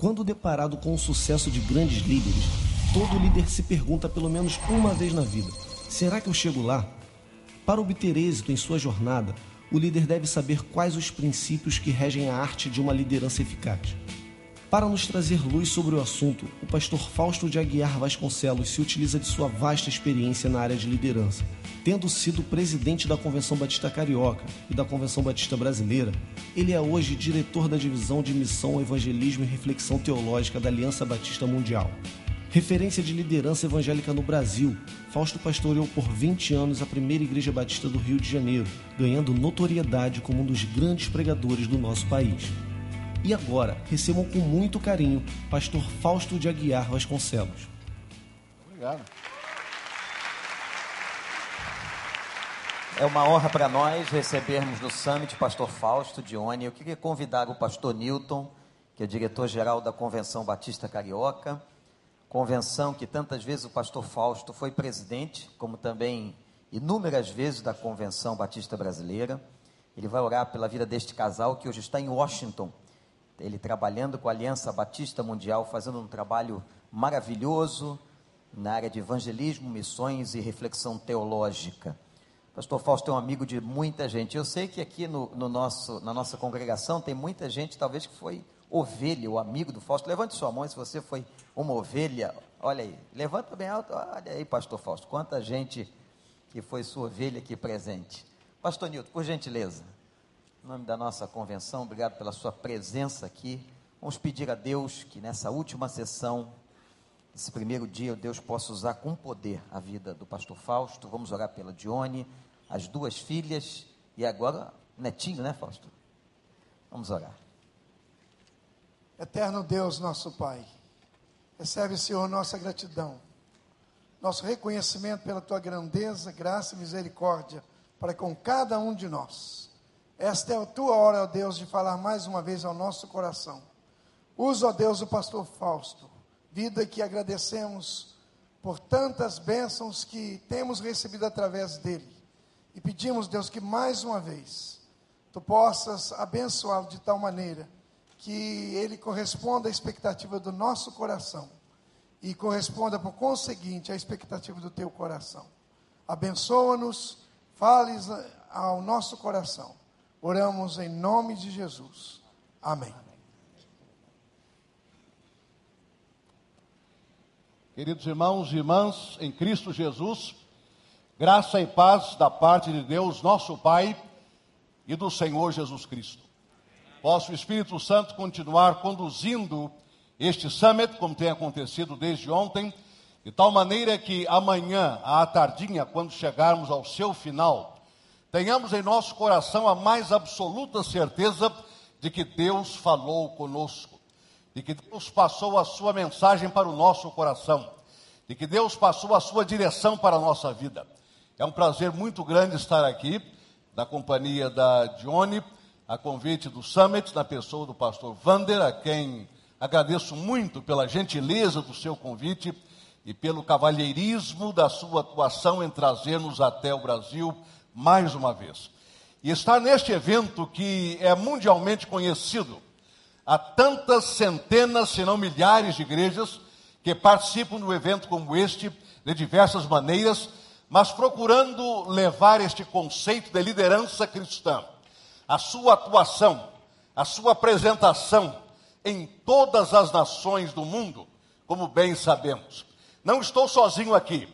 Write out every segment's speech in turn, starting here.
Quando deparado com o sucesso de grandes líderes, todo líder se pergunta pelo menos uma vez na vida: será que eu chego lá? Para obter êxito em sua jornada, o líder deve saber quais os princípios que regem a arte de uma liderança eficaz. Para nos trazer luz sobre o assunto, o pastor Fausto de Aguiar Vasconcelos se utiliza de sua vasta experiência na área de liderança. Tendo sido presidente da Convenção Batista Carioca e da Convenção Batista Brasileira, ele é hoje diretor da divisão de Missão, Evangelismo e Reflexão Teológica da Aliança Batista Mundial. Referência de liderança evangélica no Brasil, Fausto pastoreou por 20 anos a primeira Igreja Batista do Rio de Janeiro, ganhando notoriedade como um dos grandes pregadores do nosso país. E agora, recebam com muito carinho pastor Fausto de Aguiar Vasconcelos. Obrigado. É uma honra para nós recebermos no Summit pastor Fausto Dione. Eu queria convidar o pastor Newton, que é diretor-geral da Convenção Batista Carioca, convenção que tantas vezes o pastor Fausto foi presidente, como também inúmeras vezes da Convenção Batista Brasileira. Ele vai orar pela vida deste casal que hoje está em Washington, ele trabalhando com a Aliança Batista Mundial, fazendo um trabalho maravilhoso na área de evangelismo, missões e reflexão teológica. Pastor Fausto é um amigo de muita gente. Eu sei que aqui no, no nosso, na nossa congregação tem muita gente, talvez que foi ovelha, o amigo do Fausto. Levante sua mão se você foi uma ovelha. Olha aí, levanta bem alto. Olha aí, Pastor Fausto, quanta gente que foi sua ovelha aqui presente. Pastor Nilton, por gentileza. Em nome da nossa convenção, obrigado pela sua presença aqui. Vamos pedir a Deus que nessa última sessão, esse primeiro dia, Deus possa usar com poder a vida do pastor Fausto. Vamos orar pela Dione, as duas filhas e agora netinho, né, Fausto? Vamos orar. Eterno Deus, nosso Pai, recebe, Senhor, nossa gratidão, nosso reconhecimento pela tua grandeza, graça e misericórdia para com cada um de nós. Esta é a tua hora, ó Deus, de falar mais uma vez ao nosso coração. Usa, ó Deus, o pastor Fausto, vida que agradecemos por tantas bênçãos que temos recebido através dele. E pedimos, Deus, que mais uma vez tu possas abençoá-lo de tal maneira que ele corresponda à expectativa do nosso coração e corresponda, por conseguinte, à expectativa do teu coração. Abençoa-nos, fales ao nosso coração Oramos em nome de Jesus. Amém. Queridos irmãos e irmãs, em Cristo Jesus, graça e paz da parte de Deus, nosso Pai, e do Senhor Jesus Cristo. Posso o Espírito Santo continuar conduzindo este summit, como tem acontecido desde ontem, de tal maneira que amanhã, à tardinha, quando chegarmos ao seu final, tenhamos em nosso coração a mais absoluta certeza de que Deus falou conosco, de que Deus passou a sua mensagem para o nosso coração, de que Deus passou a sua direção para a nossa vida. É um prazer muito grande estar aqui, na companhia da Dione, a convite do Summit, na pessoa do pastor Vander, a quem agradeço muito pela gentileza do seu convite e pelo cavalheirismo da sua atuação em trazer-nos até o Brasil mais uma vez. E estar neste evento que é mundialmente conhecido, há tantas centenas, se não milhares de igrejas que participam de um evento como este, de diversas maneiras, mas procurando levar este conceito de liderança cristã, a sua atuação, a sua apresentação em todas as nações do mundo, como bem sabemos. Não estou sozinho aqui.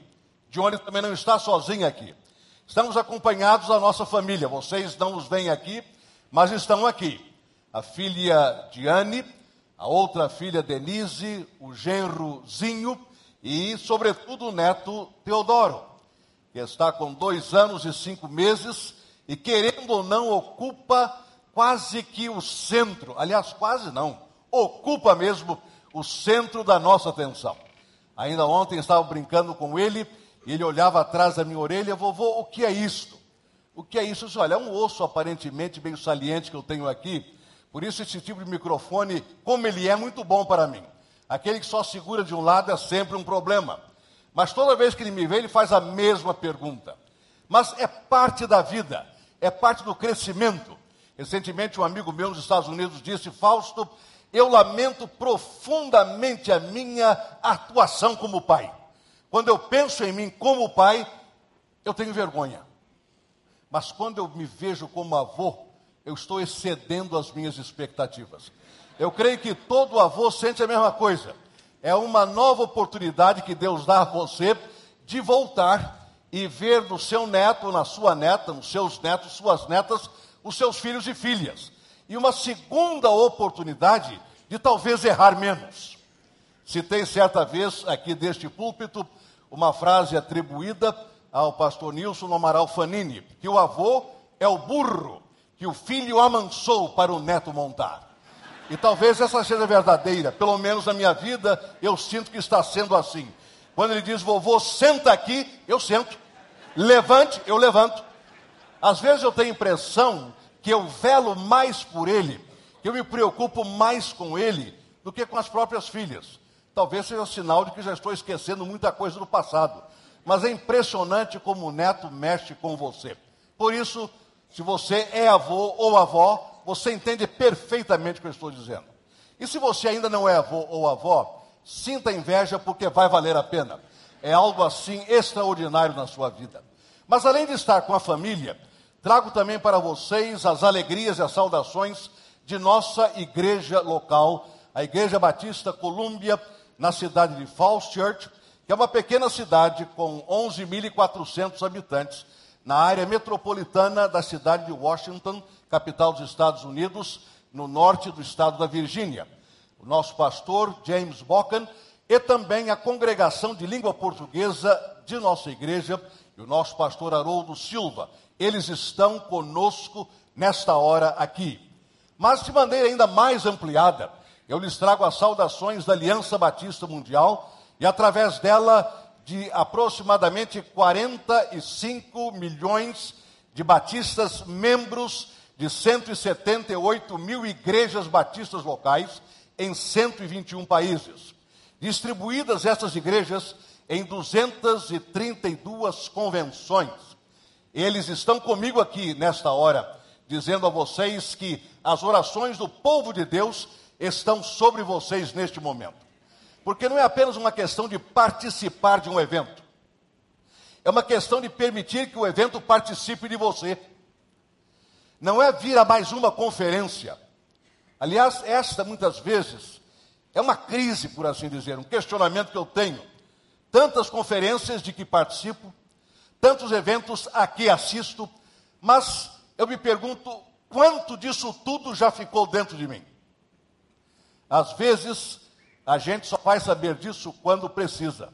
Johnny também não está sozinho aqui. Estamos acompanhados da nossa família. Vocês não os veem aqui, mas estão aqui. A filha Diane, a outra filha Denise, o genrozinho e, sobretudo, o neto Teodoro, que está com dois anos e cinco meses e, querendo ou não, ocupa quase que o centro. Aliás, quase não, ocupa mesmo o centro da nossa atenção. Ainda ontem estava brincando com ele e ele olhava atrás da minha orelha, vovô, o que é isto? O que é isso? Eu disse, olha, é um osso aparentemente bem saliente que eu tenho aqui. Por isso esse tipo de microfone, como ele é, muito bom para mim. Aquele que só segura de um lado é sempre um problema. Mas toda vez que ele me vê, ele faz a mesma pergunta. Mas é parte da vida, é parte do crescimento. Recentemente um amigo meu nos Estados Unidos disse, Fausto, eu lamento profundamente a minha atuação como pai. Quando eu penso em mim como pai, eu tenho vergonha. Mas quando eu me vejo como avô, eu estou excedendo as minhas expectativas. Eu creio que todo avô sente a mesma coisa. É uma nova oportunidade que Deus dá a você de voltar e ver no seu neto, na sua neta, nos seus netos, suas netas, os seus filhos e filhas. E uma segunda oportunidade de talvez errar menos. Citei certa vez aqui deste púlpito uma frase atribuída ao pastor Nilson Amaral Fanini, que o avô é o burro que o filho amansou para o neto montar. E talvez essa seja verdadeira, pelo menos na minha vida eu sinto que está sendo assim. Quando ele diz, vovô, senta aqui, eu sento. Levante, eu levanto. Às vezes eu tenho a impressão que eu velo mais por ele, que eu me preocupo mais com ele do que com as próprias filhas. Talvez seja sinal de que já estou esquecendo muita coisa do passado. Mas é impressionante como o neto mexe com você. Por isso, se você é avô ou avó, você entende perfeitamente o que eu estou dizendo. E se você ainda não é avô ou avó, sinta inveja porque vai valer a pena. É algo assim extraordinário na sua vida. Mas além de estar com a família, trago também para vocês as alegrias e as saudações de nossa igreja local, a Igreja Batista Colômbia, na cidade de Falls Church, que é uma pequena cidade com 11.400 habitantes, na área metropolitana da cidade de Washington, capital dos Estados Unidos, no norte do estado da Virgínia. O nosso pastor, James Bocan, e também a congregação de língua portuguesa de nossa igreja, e o nosso pastor Haroldo Silva. Eles estão conosco nesta hora aqui. Mas de maneira ainda mais ampliada, eu lhes trago as saudações da Aliança Batista Mundial e através dela de aproximadamente 45 milhões de batistas membros de 178 mil igrejas batistas locais em 121 países. Distribuídas essas igrejas em 232 convenções. Eles estão comigo aqui nesta hora, dizendo a vocês que as orações do povo de Deus estão sobre vocês neste momento. Porque não é apenas uma questão de participar de um evento, é uma questão de permitir que o evento participe de você não é vir a mais uma conferência. Aliás, esta muitas vezes é uma crise, por assim dizer, um questionamento que eu tenho. Tantas conferências de que participo, tantos eventos a que assisto, mas eu me pergunto quanto disso tudo já ficou dentro de mim. Às vezes, a gente só vai saber disso quando precisa.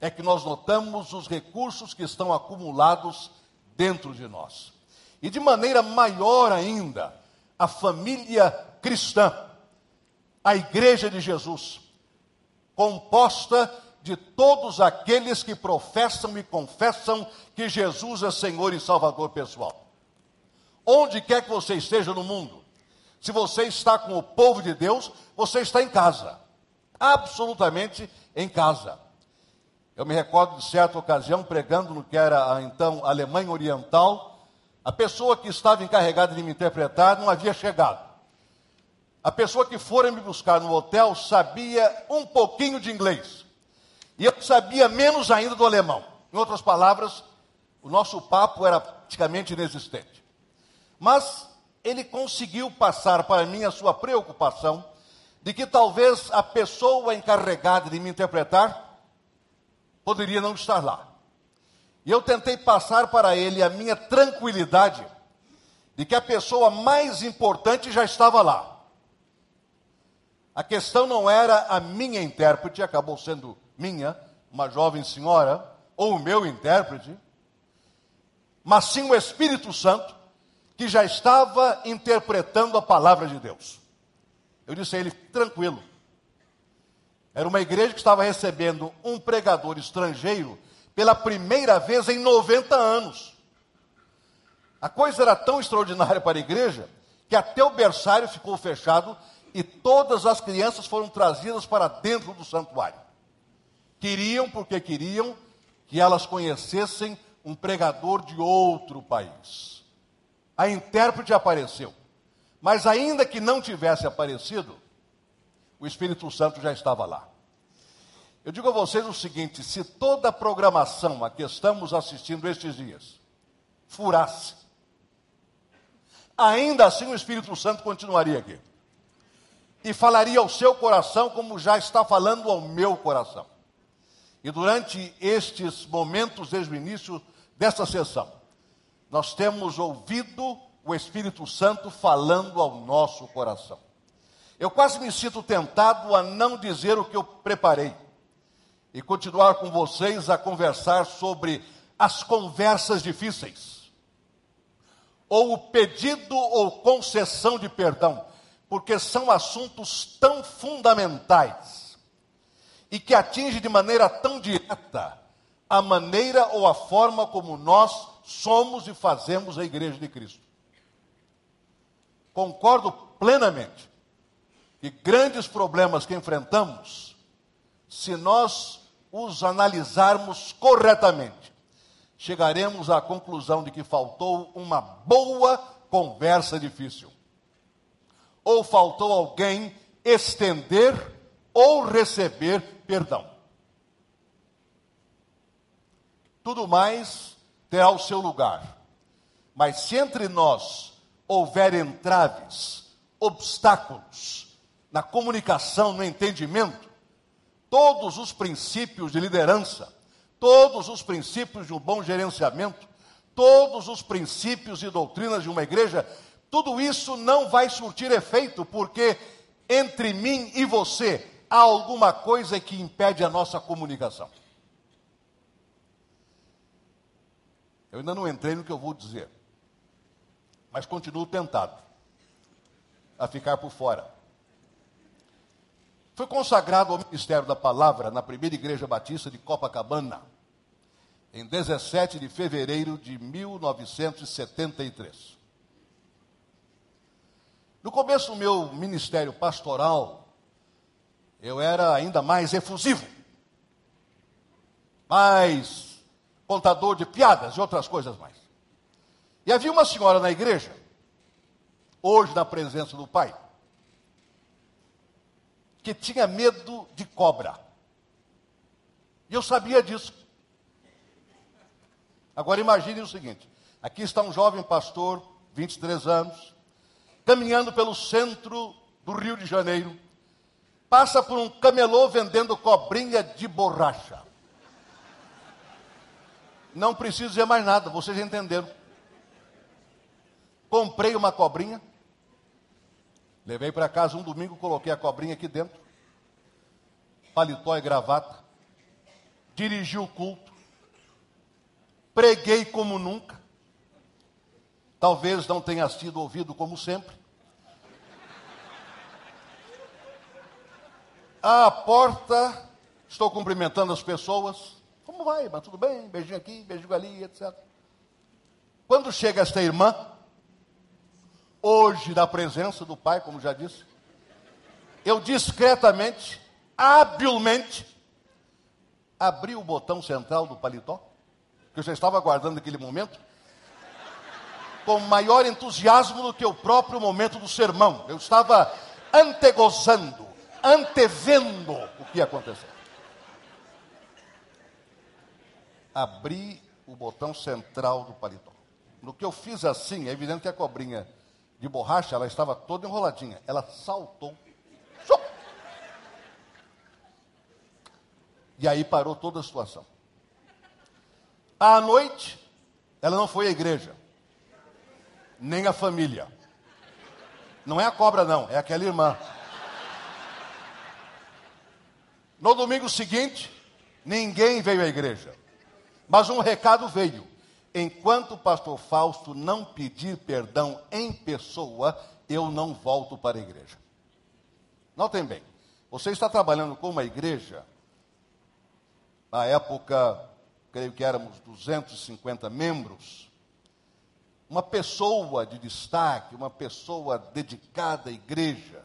É que nós notamos os recursos que estão acumulados dentro de nós e de maneira maior ainda, a família cristã, a Igreja de Jesus, composta de todos aqueles que professam e confessam que Jesus é Senhor e Salvador pessoal. Onde quer que você esteja no mundo, se você está com o povo de Deus, você está em casa, absolutamente em casa. Eu me recordo de certa ocasião pregando no que era a então Alemanha Oriental, a pessoa que estava encarregada de me interpretar não havia chegado. A pessoa que fora me buscar no hotel sabia um pouquinho de inglês. E eu sabia menos ainda do alemão. Em outras palavras, o nosso papo era praticamente inexistente. Mas ele conseguiu passar para mim a sua preocupação de que talvez a pessoa encarregada de me interpretar poderia não estar lá. E eu tentei passar para ele a minha tranquilidade de que a pessoa mais importante já estava lá. A questão não era a minha intérprete, acabou sendo minha, uma jovem senhora, ou o meu intérprete, mas sim o Espírito Santo, que já estava interpretando a palavra de Deus. Eu disse a ele, tranquilo. Era uma igreja que estava recebendo um pregador estrangeiro pela primeira vez em 90 anos. A coisa era tão extraordinária para a igreja que até o berçário ficou fechado e todas as crianças foram trazidas para dentro do santuário. Queriam, porque queriam, que elas conhecessem um pregador de outro país. A intérprete apareceu, Mas ainda que não tivesse aparecido, o Espírito Santo já estava lá. Eu digo a vocês o seguinte: se toda a programação a que estamos assistindo estes dias furasse, ainda assim o Espírito Santo continuaria aqui. E falaria ao seu coração como já está falando ao meu coração. E durante estes momentos, desde o início desta sessão, nós temos ouvido o Espírito Santo falando ao nosso coração. Eu quase me sinto tentado a não dizer o que eu preparei e continuar com vocês a conversar sobre as conversas difíceis, ou o pedido ou concessão de perdão, porque são assuntos tão fundamentais e que atingem de maneira tão direta a maneira ou a forma como nós somos e fazemos a Igreja de Cristo. Concordo plenamente que grandes problemas que enfrentamos, se nós os analisarmos corretamente, chegaremos à conclusão de que faltou uma boa conversa difícil. Ou faltou alguém estender ou receber perdão. Tudo mais terá o seu lugar. Mas se entre nós houver entraves, obstáculos na comunicação, no entendimento, todos os princípios de liderança, todos os princípios de um bom gerenciamento, todos os princípios e doutrinas de uma igreja, tudo isso não vai surtir efeito, porque entre mim e você há alguma coisa que impede a nossa comunicação. Eu ainda não entrei no que eu vou dizer, mas continuo tentado a ficar por fora. Foi consagrado ao ministério da palavra na primeira igreja batista de Copacabana, em 17 de fevereiro de 1973. No começo do meu ministério pastoral, eu era ainda mais efusivo, mais contador de piadas e outras coisas mais. E havia uma senhora na igreja, hoje na presença do pai, que tinha medo de cobra. E eu sabia disso. Agora imagine o seguinte: aqui está um jovem pastor, 23 anos, caminhando pelo centro do Rio de Janeiro, passa por um camelô vendendo cobrinha de borracha. Não preciso dizer mais nada, vocês entenderam. Comprei uma cobrinha, levei para casa um domingo, coloquei a cobrinha aqui dentro, paletó e gravata, dirigi o culto, preguei como nunca, talvez não tenha sido ouvido como sempre. À porta, estou cumprimentando as pessoas, vai? Mas tudo bem, beijinho aqui, beijinho ali, etc. Quando chega esta irmã, hoje na presença do pai, como já disse, eu discretamente, habilmente, abri o botão central do paletó, que eu já estava aguardando aquele momento, com maior entusiasmo do que o próprio momento do sermão. Eu estava antegozando, antevendo o que ia acontecer. Abri o botão central do paletó. No que eu fiz assim, é evidente que a cobrinha de borracha, ela estava toda enroladinha. Ela saltou. E aí parou toda a situação. À noite, ela não foi à igreja, nem à família. Não é a cobra, não, é aquela irmã. No domingo seguinte, ninguém veio à igreja. Mas um recado veio. Enquanto o pastor Fausto não pedir perdão em pessoa, eu não volto para a igreja. Notem bem, você está trabalhando com uma igreja, na época, creio que éramos 250 membros, uma pessoa de destaque, uma pessoa dedicada à igreja,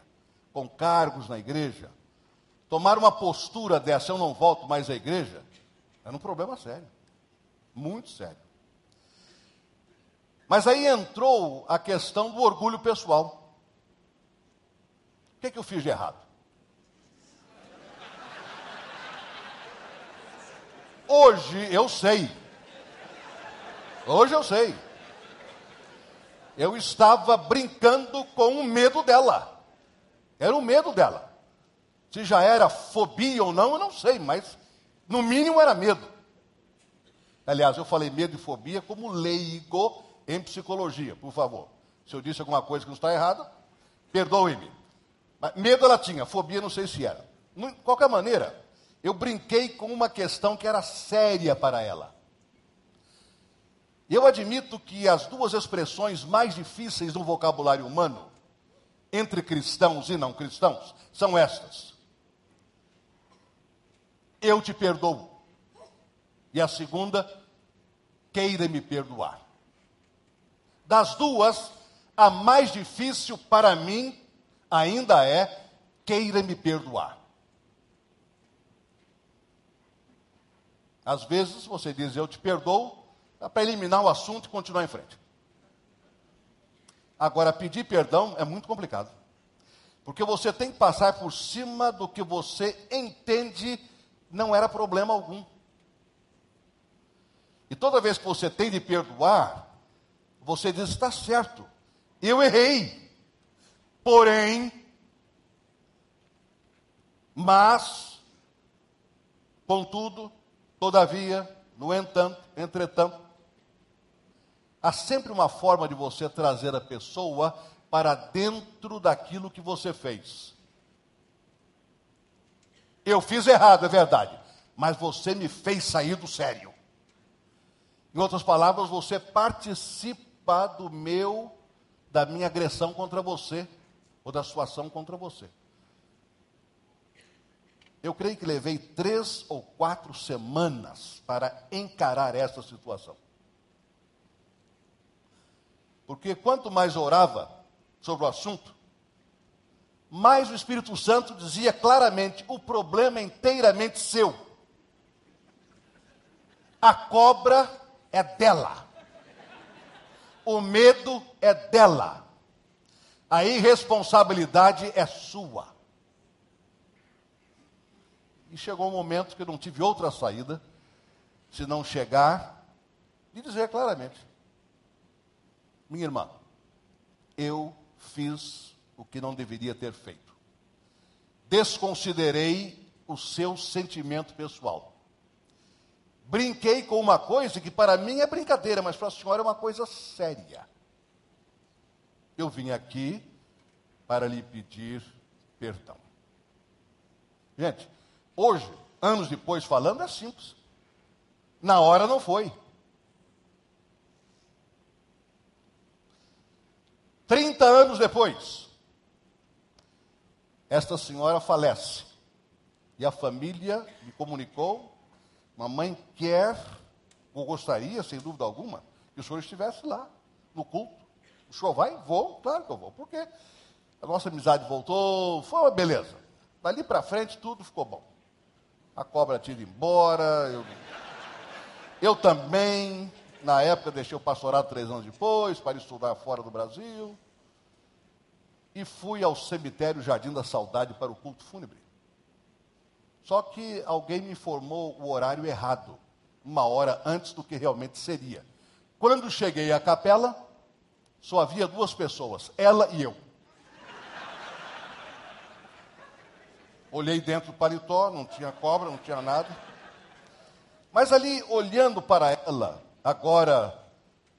com cargos na igreja, tomar uma postura dessa, eu não volto mais à igreja, era um problema sério. Muito sério. Mas aí entrou a questão do orgulho pessoal. que, que eu fiz de errado? Hoje eu sei. Hoje eu sei. Eu estava brincando com o medo dela. Era o medo dela. Se já era fobia ou não, eu não sei, mas no mínimo era medo. Aliás, eu falei medo e fobia como leigo em psicologia, por favor. Se eu disse alguma coisa que não está errada, perdoe-me. Medo ela tinha, fobia não sei se era. De qualquer maneira, eu brinquei com uma questão que era séria para ela. Eu admito que as duas expressões mais difíceis no vocabulário humano, entre cristãos e não cristãos, são estas: Eu te perdoo. E a segunda, queira me perdoar. Das duas, a mais difícil para mim ainda é queira me perdoar. Às vezes você diz eu te perdoo, é para eliminar o assunto e continuar em frente. Agora, pedir perdão é muito complicado. Porque você tem que passar por cima do que você entende não era problema algum. E toda vez que você tem de perdoar, você diz: está certo, eu errei. Porém, mas, contudo, todavia, no entanto, entretanto, há sempre uma forma de você trazer a pessoa para dentro daquilo que você fez. Eu fiz errado, é verdade, mas você me fez sair do sério. Em outras palavras, você participa do meu, da minha agressão contra você ou da sua ação contra você. Eu creio que levei três ou quatro semanas para encarar essa situação. Porque quanto mais orava sobre o assunto, mais o Espírito Santo dizia claramente: o problema é inteiramente seu. A cobra é dela. O medo é dela. A irresponsabilidade é sua. E chegou um momento que eu não tive outra saída, se não chegar e dizer claramente: Minha irmã, eu fiz o que não deveria ter feito. Desconsiderei o seu sentimento pessoal. Brinquei com uma coisa que para mim é brincadeira, mas para a senhora é uma coisa séria. Eu vim aqui para lhe pedir perdão. Gente, hoje, anos depois falando, é simples. Na hora não foi. Trinta anos depois, esta senhora falece. E a família me comunicou: mamãe quer, ou gostaria, sem dúvida alguma, que o senhor estivesse lá, no culto. O senhor vai? Vou, claro que eu vou. Por quê? A nossa amizade voltou, foi uma beleza. Dali para frente tudo ficou bom. A cobra ido embora, eu, eu também, na época deixei o pastorado três anos depois, para estudar fora do Brasil. E fui ao cemitério Jardim da Saudade para o culto fúnebre. Só que alguém me informou o horário errado, uma hora antes do que realmente seria. Quando cheguei à capela, só havia duas pessoas, ela e eu. Olhei dentro do paletó, não tinha cobra, não tinha nada. Mas ali, olhando para ela, agora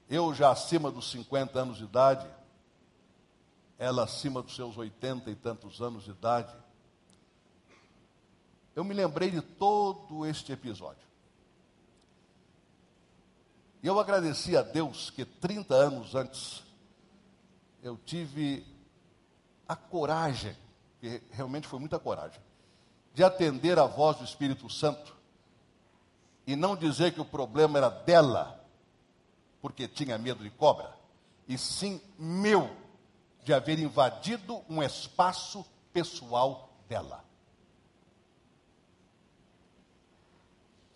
eu já acima dos 50 anos de idade, ela acima dos seus 80 e tantos anos de idade, eu me lembrei de todo este episódio. E eu agradeci a Deus que 30 anos antes eu tive a coragem, que realmente foi muita coragem, de atender a voz do Espírito Santo e não dizer que o problema era dela, porque tinha medo de cobra, e sim meu, de haver invadido um espaço pessoal dela.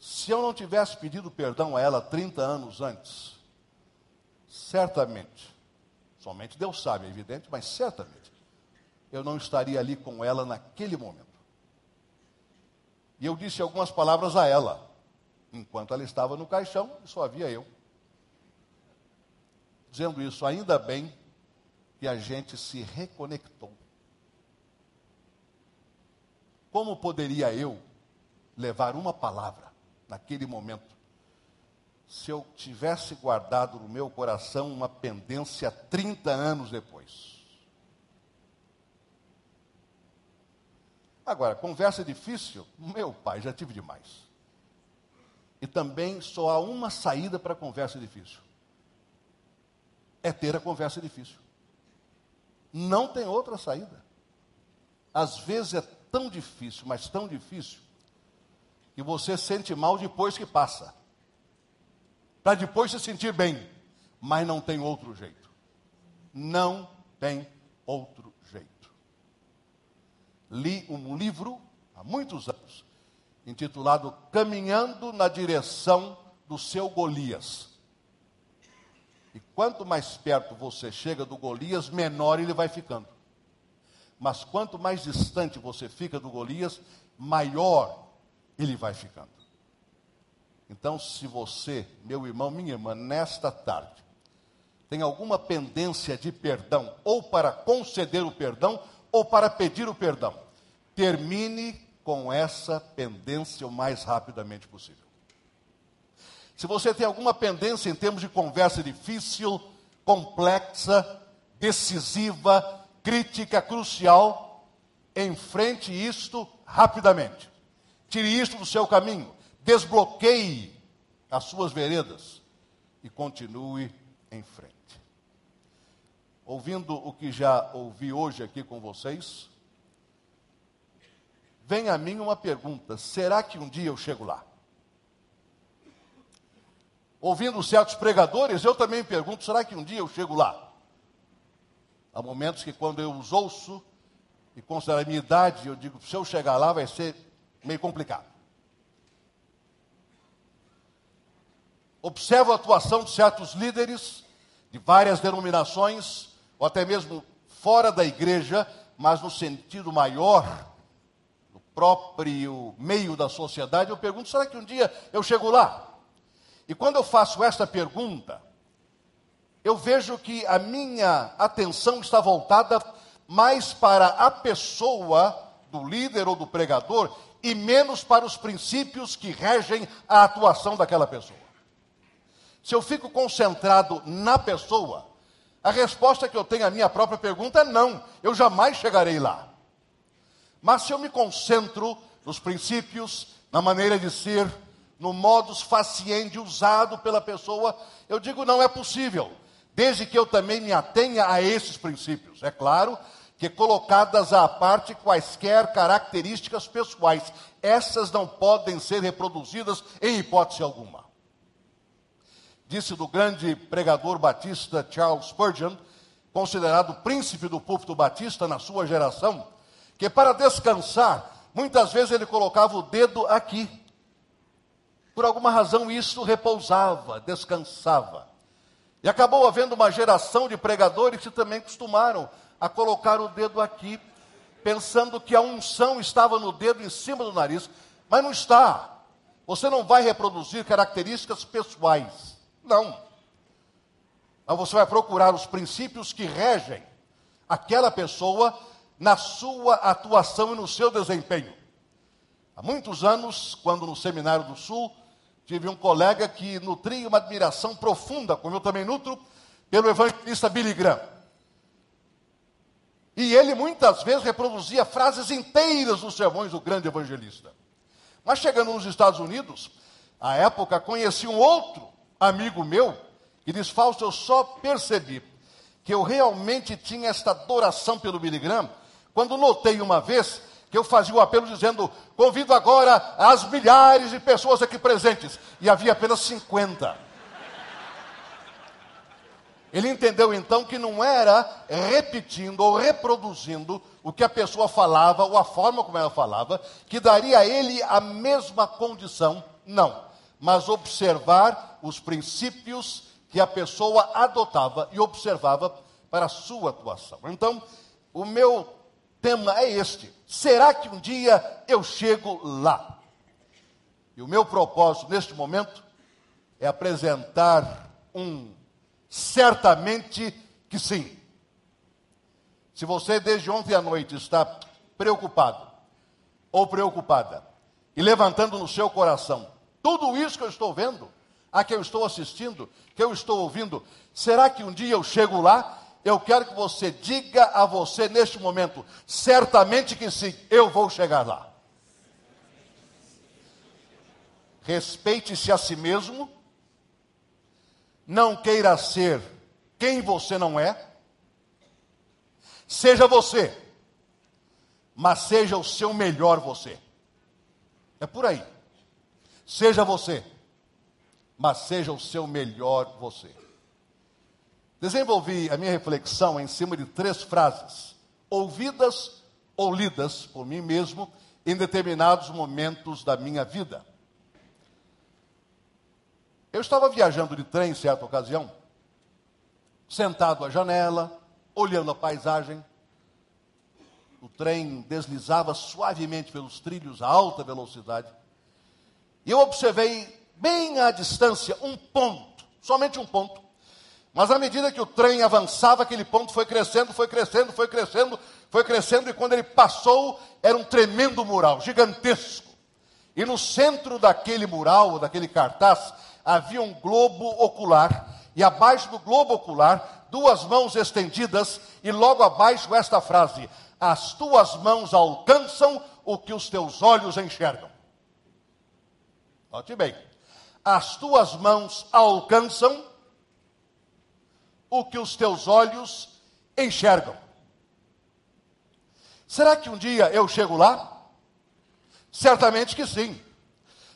Se eu não tivesse pedido perdão a ela 30 anos antes, certamente Somente Deus sabe, é evidente, mas certamente eu não estaria ali com ela naquele momento. E eu disse algumas palavras a ela, enquanto ela estava no caixão, e só havia eu. Dizendo isso, ainda bem que a gente se reconectou. Como poderia eu levar uma palavra naquele momento se eu tivesse guardado no meu coração uma pendência 30 anos depois? Agora, conversa difícil, meu pai, já tive demais. E também só há uma saída para conversa difícil: é ter a conversa difícil. Não tem outra saída. Às vezes é tão difícil, mas tão difícil, que você sente mal depois que passa. Para depois se sentir bem. Mas não tem outro jeito. Não tem outro jeito. Li um livro há muitos anos, intitulado Caminhando na Direção do Seu Golias. E quanto mais perto você chega do Golias, menor ele vai ficando. Mas quanto mais distante você fica do Golias, maior ele vai ficando. Então, se você, meu irmão, minha irmã, nesta tarde, tem alguma pendência de perdão, ou para conceder o perdão, ou para pedir o perdão, termine com essa pendência o mais rapidamente possível. Se você tem alguma pendência em termos de conversa difícil, complexa, decisiva, crítica, crucial, enfrente isto rapidamente. Tire isto do seu caminho, desbloqueie as suas veredas e continue em frente. Ouvindo o que já ouvi hoje aqui com vocês, vem a mim uma pergunta: será que um dia eu chego lá? ouvindo certos pregadores, eu também pergunto: será que um dia eu chego lá? Há momentos que, quando eu os ouço e considero a minha idade, eu digo: se eu chegar lá, vai ser meio complicado. Observo a atuação de certos líderes de várias denominações, ou até mesmo fora da igreja, mas no sentido maior, no próprio meio da sociedade. Eu pergunto: será que um dia eu chego lá? E quando eu faço esta pergunta, eu vejo que a minha atenção está voltada mais para a pessoa do líder ou do pregador e menos para os princípios que regem a atuação daquela pessoa. Se eu fico concentrado na pessoa, a resposta que eu tenho à minha própria pergunta é não, eu jamais chegarei lá. Mas se eu me concentro nos princípios, na maneira de ser, no modus faciendi usado pela pessoa, eu digo não é possível, desde que eu também me atenha a esses princípios. É claro que colocadas à parte quaisquer características pessoais, essas não podem ser reproduzidas em hipótese alguma. Disse do grande pregador batista Charles Spurgeon, considerado príncipe do púlpito batista na sua geração, que para descansar, muitas vezes ele colocava o dedo aqui, por alguma razão isso repousava, descansava. E acabou havendo uma geração de pregadores que também costumaram a colocar o dedo aqui, pensando que a unção estava no dedo em cima do nariz, mas não está. Você não vai reproduzir características pessoais. Não. Mas você vai procurar os princípios que regem aquela pessoa na sua atuação e no seu desempenho. Há muitos anos, quando no Seminário do Sul, tive um colega que nutria uma admiração profunda, como eu também nutro, pelo evangelista Billy Graham. E ele muitas vezes reproduzia frases inteiras dos sermões do grande evangelista. Mas chegando nos Estados Unidos, à época conheci um outro amigo meu que diz: Fausto, eu só percebi que eu realmente tinha esta adoração pelo Billy Graham quando notei uma vez que eu fazia o apelo dizendo: convido agora as milhares de pessoas aqui presentes. E havia apenas 50. Ele entendeu então que não era repetindo ou reproduzindo o que a pessoa falava ou a forma como ela falava, que daria a ele a mesma condição, não, mas observar os princípios que a pessoa adotava e observava para a sua atuação. Então, o meu tema é este: será que um dia eu chego lá? E o meu propósito neste momento é apresentar um certamente que sim. Se você desde ontem à noite está preocupado ou preocupada e levantando no seu coração tudo isso que eu estou vendo, a que eu estou assistindo, que eu estou ouvindo, será que um dia eu chego lá? Eu quero que você diga a você neste momento, certamente que sim, eu vou chegar lá. Respeite-se a si mesmo, não queira ser quem você não é, seja você, mas seja o seu melhor você. É por aí. Seja você, mas seja o seu melhor você. Desenvolvi a minha reflexão em cima de três frases, ouvidas ou lidas por mim mesmo em determinados momentos da minha vida. Eu estava viajando de trem em certa ocasião, sentado à janela, olhando a paisagem. O trem deslizava suavemente pelos trilhos a alta velocidade. E eu observei bem à distância um ponto, somente um ponto. Mas à medida que o trem avançava, aquele ponto foi crescendo, foi crescendo, foi crescendo, foi crescendo, e quando ele passou, era um tremendo mural, gigantesco. E no centro daquele mural, daquele cartaz, havia um globo ocular, e abaixo do globo ocular, duas mãos estendidas, e logo abaixo esta frase: As tuas mãos alcançam o que os teus olhos enxergam. Note bem. As tuas mãos alcançam o que os teus olhos enxergam. Será que um dia eu chego lá? Certamente que sim.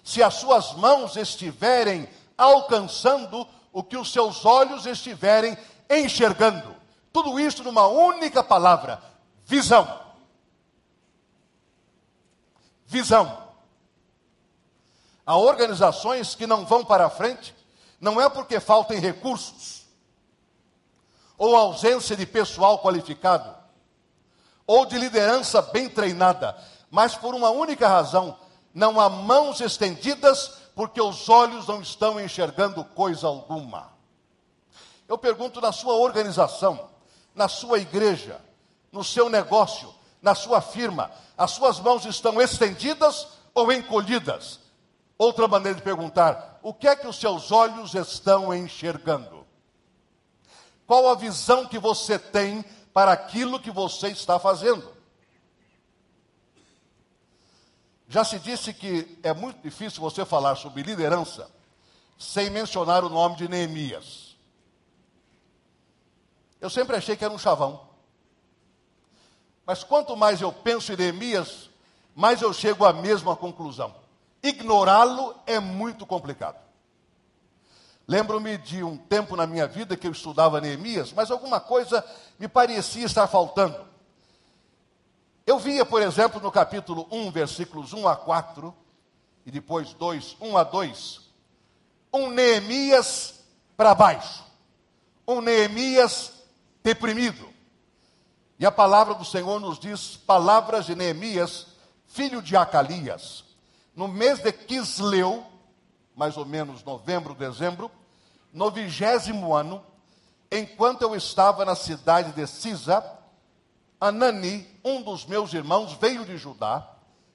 Se as suas mãos estiverem alcançando o que os seus olhos estiverem enxergando. Tudo isso numa única palavra: visão. Visão. Há organizações que não vão para frente, não é porque faltem recursos, ou ausência de pessoal qualificado, ou de liderança bem treinada, mas por uma única razão: não há mãos estendidas porque os olhos não estão enxergando coisa alguma. Eu pergunto na sua organização, na sua igreja, no seu negócio, na sua firma, as suas mãos estão estendidas ou encolhidas? Outra maneira de perguntar: o que é que os seus olhos estão enxergando? Qual a visão que você tem para aquilo que você está fazendo? Já se disse que é muito difícil você falar sobre liderança sem mencionar o nome de Neemias. Eu sempre achei que era um chavão. Mas quanto mais eu penso em Neemias, mais eu chego à mesma conclusão ignorá-lo é muito complicado. Lembro-me de um tempo na minha vida que eu estudava Neemias, mas alguma coisa me parecia estar faltando. Eu via, por exemplo, no capítulo 1, versículos 1 a 4, e depois 2, 1 a 2, um Neemias para baixo, um Neemias deprimido. E a palavra do Senhor nos diz palavras de Neemias, filho de Acalias no mês de Quisleu, mais ou menos novembro, dezembro, no vigésimo ano, enquanto eu estava na cidade de Cisa, Anani, um dos meus irmãos, veio de Judá,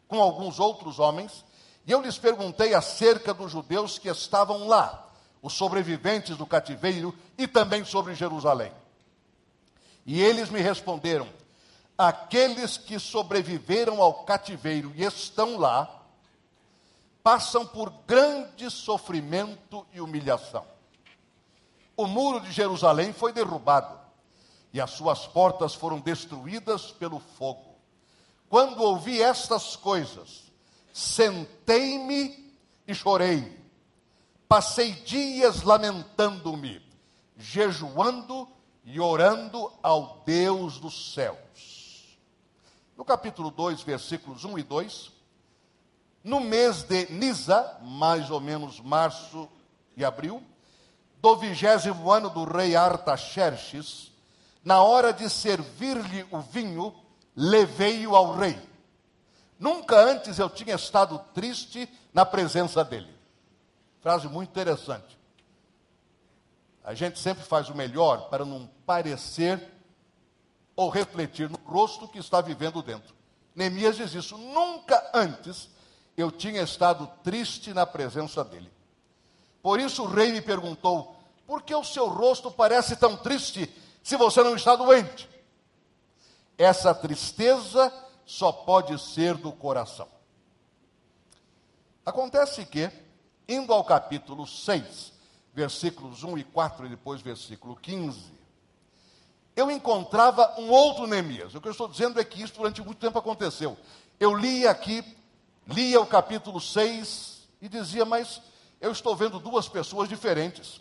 com alguns outros homens, e eu lhes perguntei acerca dos judeus que estavam lá, os sobreviventes do cativeiro, e também sobre Jerusalém. E eles me responderam: aqueles que sobreviveram ao cativeiro e estão lá, passam por grande sofrimento e humilhação. O muro de Jerusalém foi derrubado e as suas portas foram destruídas pelo fogo. Quando ouvi estas coisas, sentei-me e chorei. Passei dias lamentando-me, jejuando e orando ao Deus dos céus. No capítulo 2, versículos 1 e 2, no mês de Nisa, mais ou menos março e abril, do vigésimo ano do rei Artaxerxes, na hora de servir-lhe o vinho, levei-o ao rei. Nunca antes eu tinha estado triste na presença dele. Frase muito interessante. A gente sempre faz o melhor para não parecer ou refletir no rosto que está vivendo dentro. Neemias diz isso. Nunca antes eu tinha estado triste na presença dele. Por isso o rei me perguntou: por que o seu rosto parece tão triste se você não está doente? Essa tristeza só pode ser do coração. Acontece que, indo ao capítulo 6, versículos 1 e 4 e depois versículo 15, eu encontrava um outro Neemias. O que eu estou dizendo é que isso durante muito tempo aconteceu. Eu lia aqui, lia o capítulo 6 e dizia, mas eu estou vendo duas pessoas diferentes.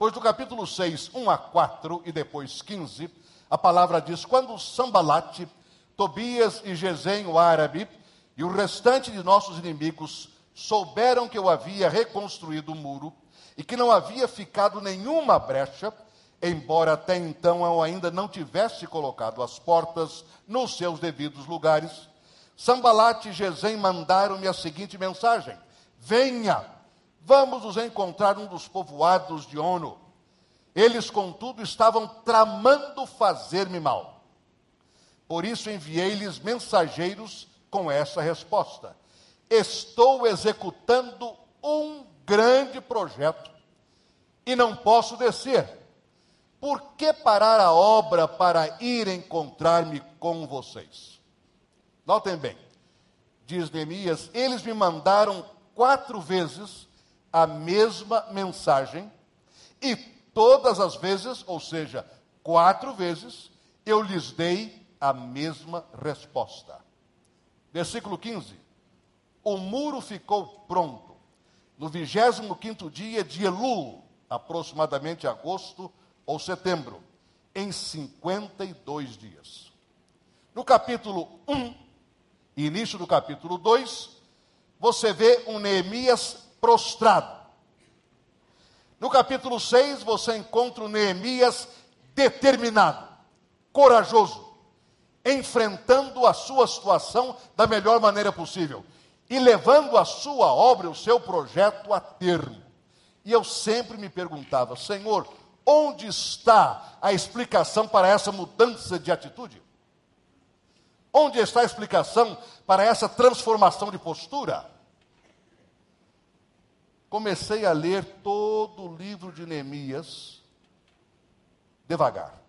Pois do capítulo 6, 1 a 4 e depois 15, a palavra diz: Quando Sambalate, Tobias e Gesem, o árabe, e o restante de nossos inimigos souberam que eu havia reconstruído o muro e que não havia ficado nenhuma brecha, embora até então eu ainda não tivesse colocado as portas nos seus devidos lugares, Sambalate e Gesem mandaram-me a seguinte mensagem: Venha, vamos nos encontrar um dos povoados de Ono eles, contudo, estavam tramando fazer-me mal. Por isso enviei-lhes mensageiros com essa resposta: Estou executando um grande projeto e não posso descer. Por que parar a obra para ir encontrar-me com vocês? Notem bem, diz Neemias, eles me mandaram quatro vezes a mesma mensagem e todas as vezes, ou seja, quatro vezes, eu lhes dei a mesma resposta. Versículo 15: O muro ficou pronto no 25 dia de Elul, aproximadamente agosto ou setembro, em 52 dias. No capítulo 1, início do capítulo 2, você vê um Neemias prostrado no capítulo 6, você encontra o Neemias determinado, corajoso, enfrentando a sua situação da melhor maneira possível e levando a sua obra, o seu projeto a termo. E eu sempre me perguntava, Senhor, onde está a explicação para essa mudança de atitude? Onde está a explicação para essa transformação de postura? Comecei a ler todo o livro de Neemias devagar.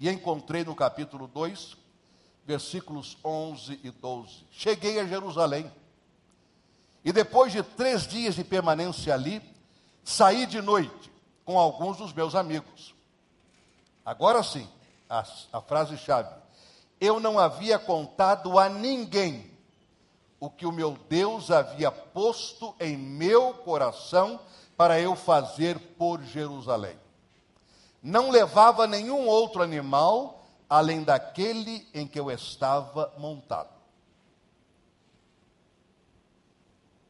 E encontrei no capítulo 2, versículos 11 e 12. Cheguei a Jerusalém. E depois de três dias de permanência ali, saí de noite com alguns dos meus amigos. Agora sim, a, a frase-chave. Eu não havia contado a ninguém o que o meu Deus havia posto em meu coração para eu fazer por Jerusalém. Não levava nenhum outro animal além daquele em que eu estava montado.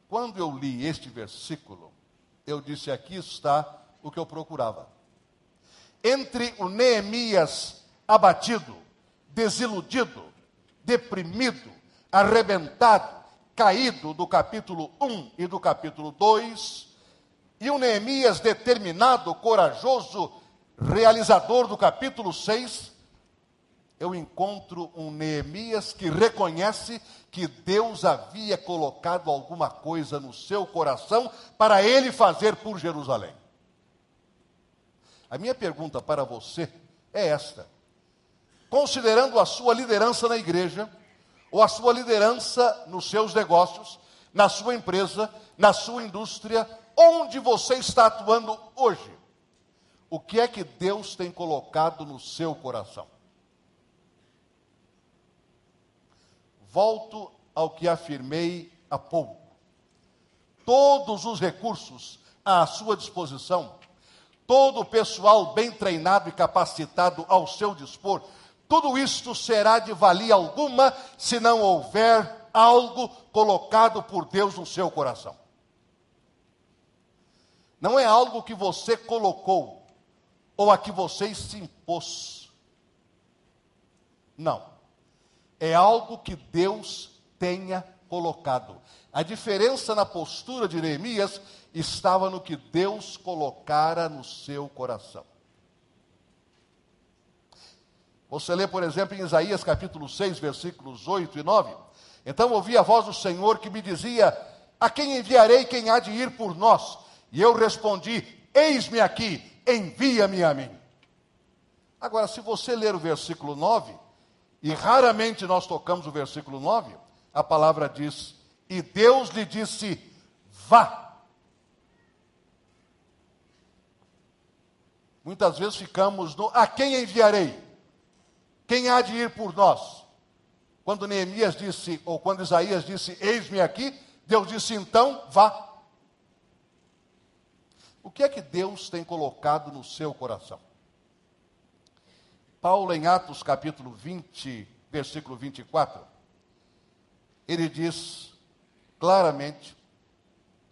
Quando eu li este versículo, eu disse: aqui está o que eu procurava. Entre o Neemias abatido, desiludido, deprimido, arrebentado, caído do capítulo 1 e do capítulo 2, e o Neemias determinado, corajoso, realizador do capítulo 6, eu encontro um Neemias que reconhece que Deus havia colocado alguma coisa no seu coração para ele fazer por Jerusalém. A minha pergunta para você é esta: considerando a sua liderança na igreja, ou a sua liderança nos seus negócios, na sua empresa, na sua indústria, onde você está atuando hoje. O que é que Deus tem colocado no seu coração? Volto ao que afirmei há pouco. Todos os recursos à sua disposição, todo o pessoal bem treinado e capacitado ao seu dispor, tudo isto será de valia alguma se não houver algo colocado por Deus no seu coração. Não é algo que você colocou ou a que você se impôs. Não. é algo que Deus tenha colocado. A diferença na postura de Neemias estava no que Deus colocara no seu coração. Você lê, por exemplo, em Isaías capítulo 6, versículos 8 e 9. Então ouvi a voz do Senhor que me dizia: A quem enviarei quem há de ir por nós? E eu respondi: Eis-me aqui, envia-me a mim. Agora, se você ler o versículo 9, e raramente nós tocamos o versículo 9, a palavra diz: E Deus lhe disse: Vá. Muitas vezes ficamos no a quem enviarei? Quem há de ir por nós? Quando Neemias disse, ou quando Isaías disse, eis-me aqui, Deus disse, então vá. O que é que Deus tem colocado no seu coração? Paulo, em Atos capítulo 20, versículo 24, ele diz claramente: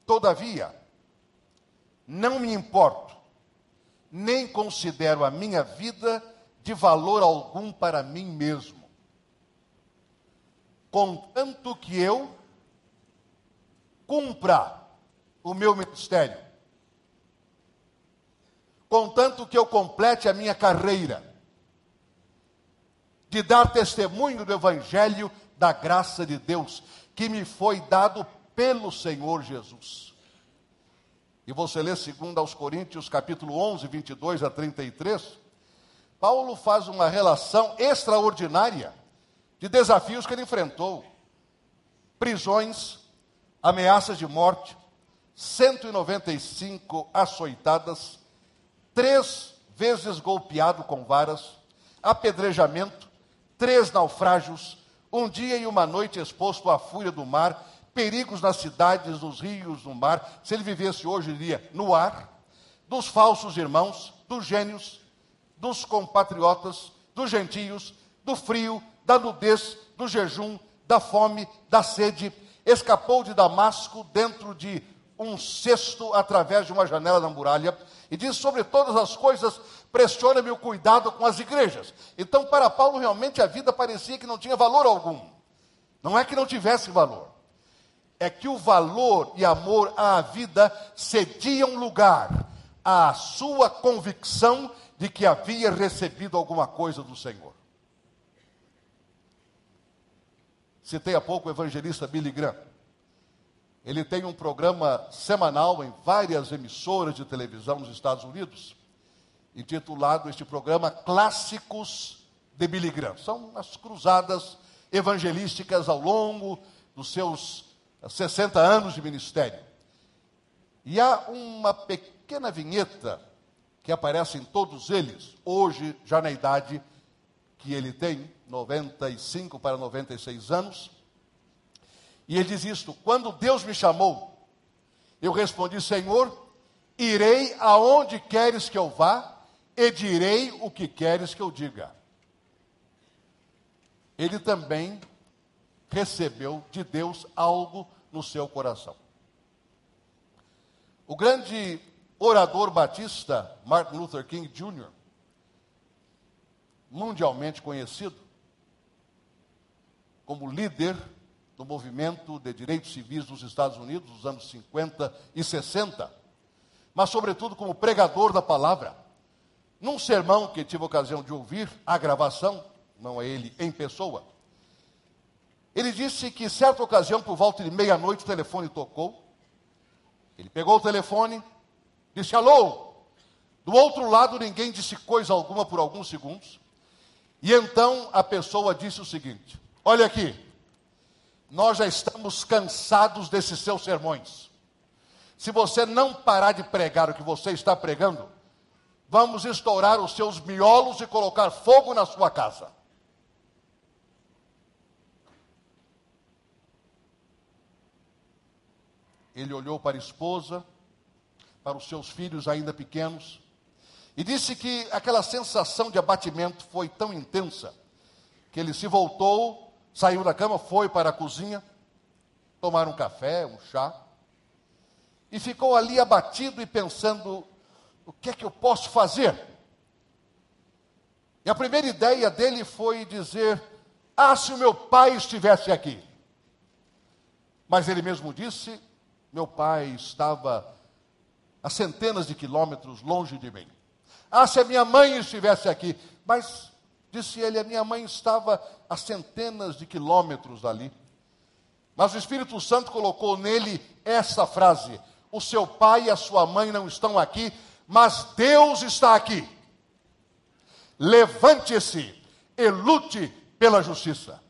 Todavia, não me importo, nem considero a minha vida de valor algum para mim mesmo, contanto que eu cumpra o meu ministério, contanto que eu complete a minha carreira, de dar testemunho do Evangelho da graça de Deus, que me foi dado pelo Senhor Jesus. E você lê segundo aos Coríntios, capítulo 11, 22 a 33, Paulo faz uma relação extraordinária de desafios que ele enfrentou: prisões, ameaças de morte, 195 açoitadas, três vezes golpeado com varas, apedrejamento, três naufrágios, um dia e uma noite exposto à fúria do mar, perigos nas cidades, nos rios, no mar. Se ele vivesse hoje, iria no ar, dos falsos irmãos, dos gênios, dos compatriotas, dos gentios, do frio, da nudez, do jejum, da fome, da sede, escapou de Damasco dentro de um cesto através de uma janela da muralha e diz sobre todas as coisas pressiona-me o cuidado com as igrejas. Então, para Paulo, realmente a vida parecia que não tinha valor algum. Não é que não tivesse valor, é que o valor e amor à vida cediam lugar à sua convicção de que havia recebido alguma coisa do Senhor. Citei há pouco o evangelista Billy Graham. Ele tem um programa semanal em várias emissoras de televisão nos Estados Unidos, intitulado este programa Clássicos de Billy Graham. São as cruzadas evangelísticas ao longo dos seus 60 anos de ministério. E há uma pequena vinheta que aparece em todos eles, hoje, já na idade que ele tem, 95 para 96 anos. E ele diz isto: quando Deus me chamou, eu respondi, Senhor, irei aonde queres que eu vá e direi o que queres que eu diga. Ele também recebeu de Deus algo no seu coração. O grande orador batista Martin Luther King Jr., mundialmente conhecido como líder do movimento de direitos civis dos Estados Unidos dos anos 50 e 60, mas sobretudo como pregador da palavra. Num sermão que tive a ocasião de ouvir, a gravação, não é ele em pessoa, ele disse que certa ocasião, por volta de meia-noite, o telefone tocou. Ele pegou o telefone, Disse alô. Do outro lado, ninguém disse coisa alguma por alguns segundos. E então a pessoa disse o seguinte: Olha aqui, nós já estamos cansados desses seus sermões. Se você não parar de pregar o que você está pregando, vamos estourar os seus miolos e colocar fogo na sua casa. Ele olhou para a esposa, para os seus filhos ainda pequenos. E disse que aquela sensação de abatimento foi tão intensa que ele se voltou, saiu da cama, foi para a cozinha, tomar um café, um chá, e ficou ali abatido e pensando: o que é que eu posso fazer? E a primeira ideia dele foi dizer: Ah, se o meu pai estivesse aqui. Mas ele mesmo disse: Meu pai estava a centenas de quilômetros longe de mim. Ah, se a minha mãe estivesse aqui. Mas, disse ele, a minha mãe estava a centenas de quilômetros dali. Mas o Espírito Santo colocou nele essa frase: O seu pai e a sua mãe não estão aqui, mas Deus está aqui. Levante-se e lute pela justiça.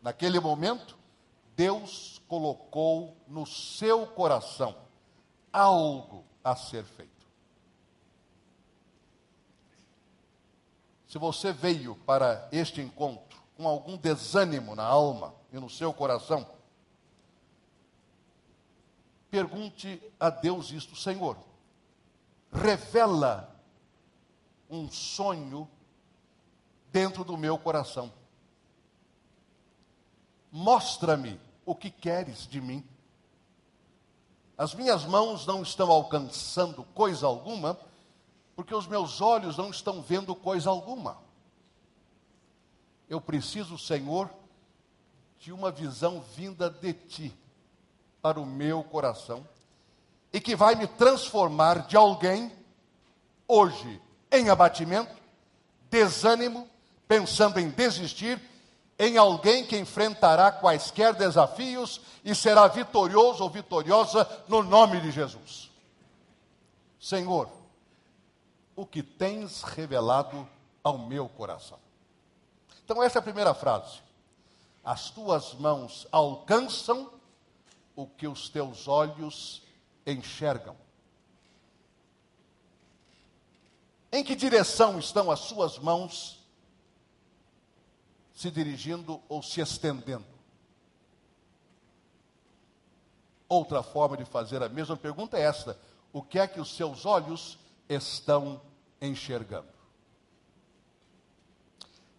Naquele momento, Deus colocou no seu coração algo a ser feito. Se você veio para este encontro com algum desânimo na alma e no seu coração, pergunte a Deus isto, Senhor, revela um sonho dentro do meu coração. Mostra-me o que queres de mim. As minhas mãos não estão alcançando coisa alguma, porque os meus olhos não estão vendo coisa alguma. Eu preciso, Senhor, de uma visão vinda de Ti para o meu coração e que vai me transformar de alguém hoje em abatimento, desânimo, pensando em desistir, em alguém que enfrentará quaisquer desafios e será vitorioso ou vitoriosa no nome de Jesus. Senhor, o que tens revelado ao meu coração. Então, essa é a primeira frase. As tuas mãos alcançam o que os teus olhos enxergam. Em que direção estão as suas mãos se dirigindo ou se estendendo? Outra forma de fazer a mesma pergunta é esta: o que é que os seus olhos estão enxergando?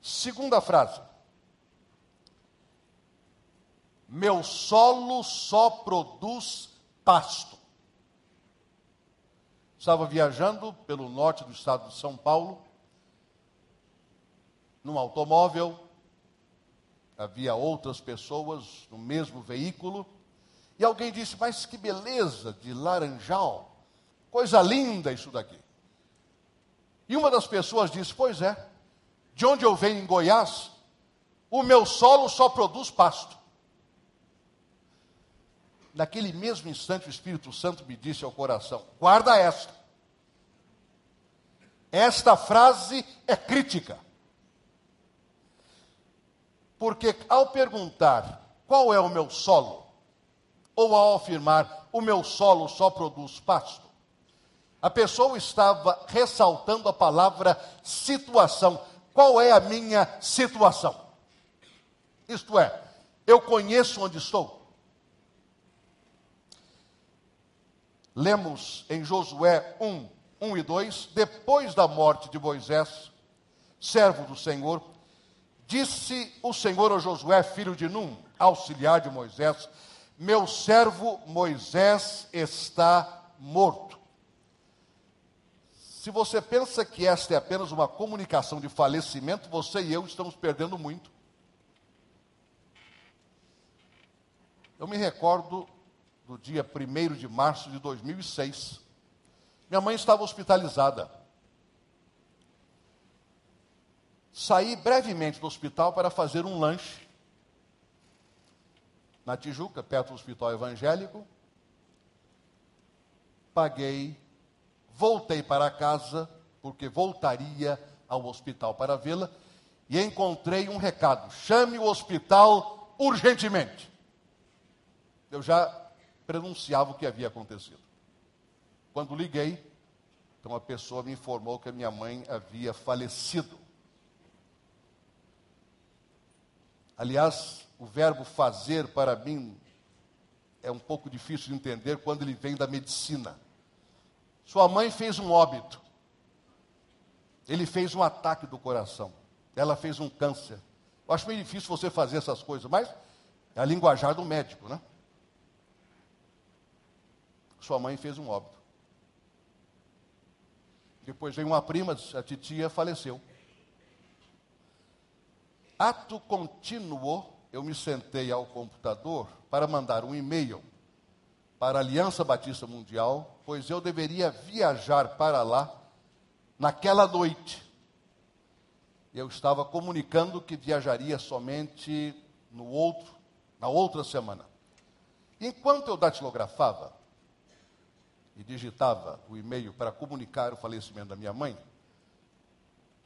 Segunda frase. Meu solo só produz pasto. Estava viajando pelo norte do estado de São Paulo, num automóvel, havia outras pessoas no mesmo veículo, e alguém disse: Mas que beleza de laranjal, coisa linda isso daqui. E uma das pessoas disse: Pois é, de onde eu venho em Goiás, o meu solo só produz pasto. Naquele mesmo instante, o Espírito Santo me disse ao coração: guarda esta. Esta frase é crítica. Porque ao perguntar qual é o meu solo, ou ao afirmar o meu solo só produz pasto, a pessoa estava ressaltando a palavra situação qual é a minha situação? Isto é, eu conheço onde estou. Lemos em Josué 1, 1 e 2, depois da morte de Moisés, servo do Senhor, disse o Senhor a Josué, filho de Num, auxiliar de Moisés: Meu servo Moisés está morto. Se você pensa que esta é apenas uma comunicação de falecimento, você e eu estamos perdendo muito. Eu me recordo do dia 1 de março de 2006. Minha mãe estava hospitalizada. Saí brevemente do hospital para fazer um lanche na Tijuca, perto do hospital evangélico. Paguei voltei para casa, porque voltaria ao hospital para vê-la, e encontrei um recado: chame o hospital urgentemente. Eu já prenunciava o que havia acontecido. Quando liguei, então a pessoa me informou que a minha mãe havia falecido. Aliás, o verbo fazer para mim é um pouco difícil de entender quando ele vem da medicina. Sua mãe fez um óbito. Ele fez um ataque do coração. Ela fez um câncer. Eu acho meio difícil você fazer essas coisas, mas é a linguajar do médico, né? Sua mãe fez um óbito. Depois veio uma prima, a titia faleceu. Ato contínuo, eu me sentei ao computador para mandar um e-mail para a Aliança Batista Mundial, pois eu deveria viajar para lá naquela noite. Eu estava comunicando que viajaria somente no outro, na outra semana. Enquanto eu datilografava e digitava o e-mail para comunicar o falecimento da minha mãe,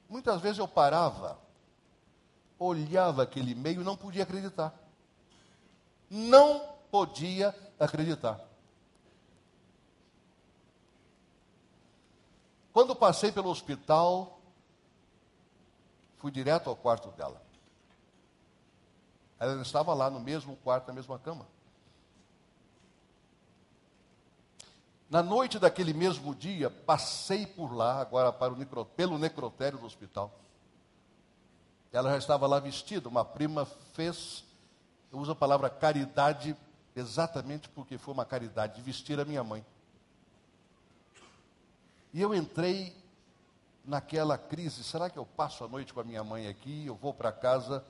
muitas vezes eu parava, olhava aquele e não podia acreditar. Não podia acreditar. Quando passei pelo hospital, fui direto ao quarto dela. Ela estava lá no mesmo quarto, na mesma cama. Na noite daquele mesmo dia, passei por lá, agora para o necro, pelo necrotério do hospital. Ela já estava lá vestida, uma prima fez, eu uso a palavra caridade exatamente porque foi uma caridade de vestir a minha mãe. E eu entrei naquela crise: será que eu passo a noite com a minha mãe aqui? Eu vou para casa,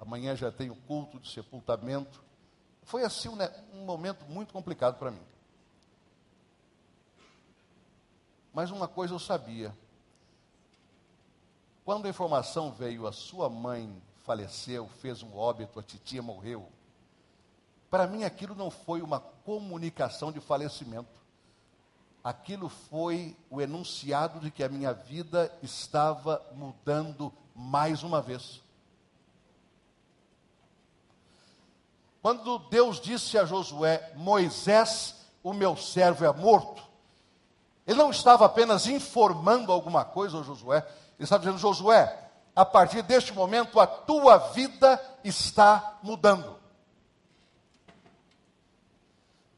amanhã já tenho culto de sepultamento. Foi assim um, um momento muito complicado para mim. Mas uma coisa eu sabia. Quando a informação veio, a sua mãe faleceu, fez um óbito, a titia morreu. Para mim aquilo não foi uma comunicação de falecimento. Aquilo foi o enunciado de que a minha vida estava mudando mais uma vez. Quando Deus disse a Josué: Moisés, o meu servo é morto, ele não estava apenas informando alguma coisa a Josué, ele estava dizendo: Josué, a partir deste momento a tua vida está mudando.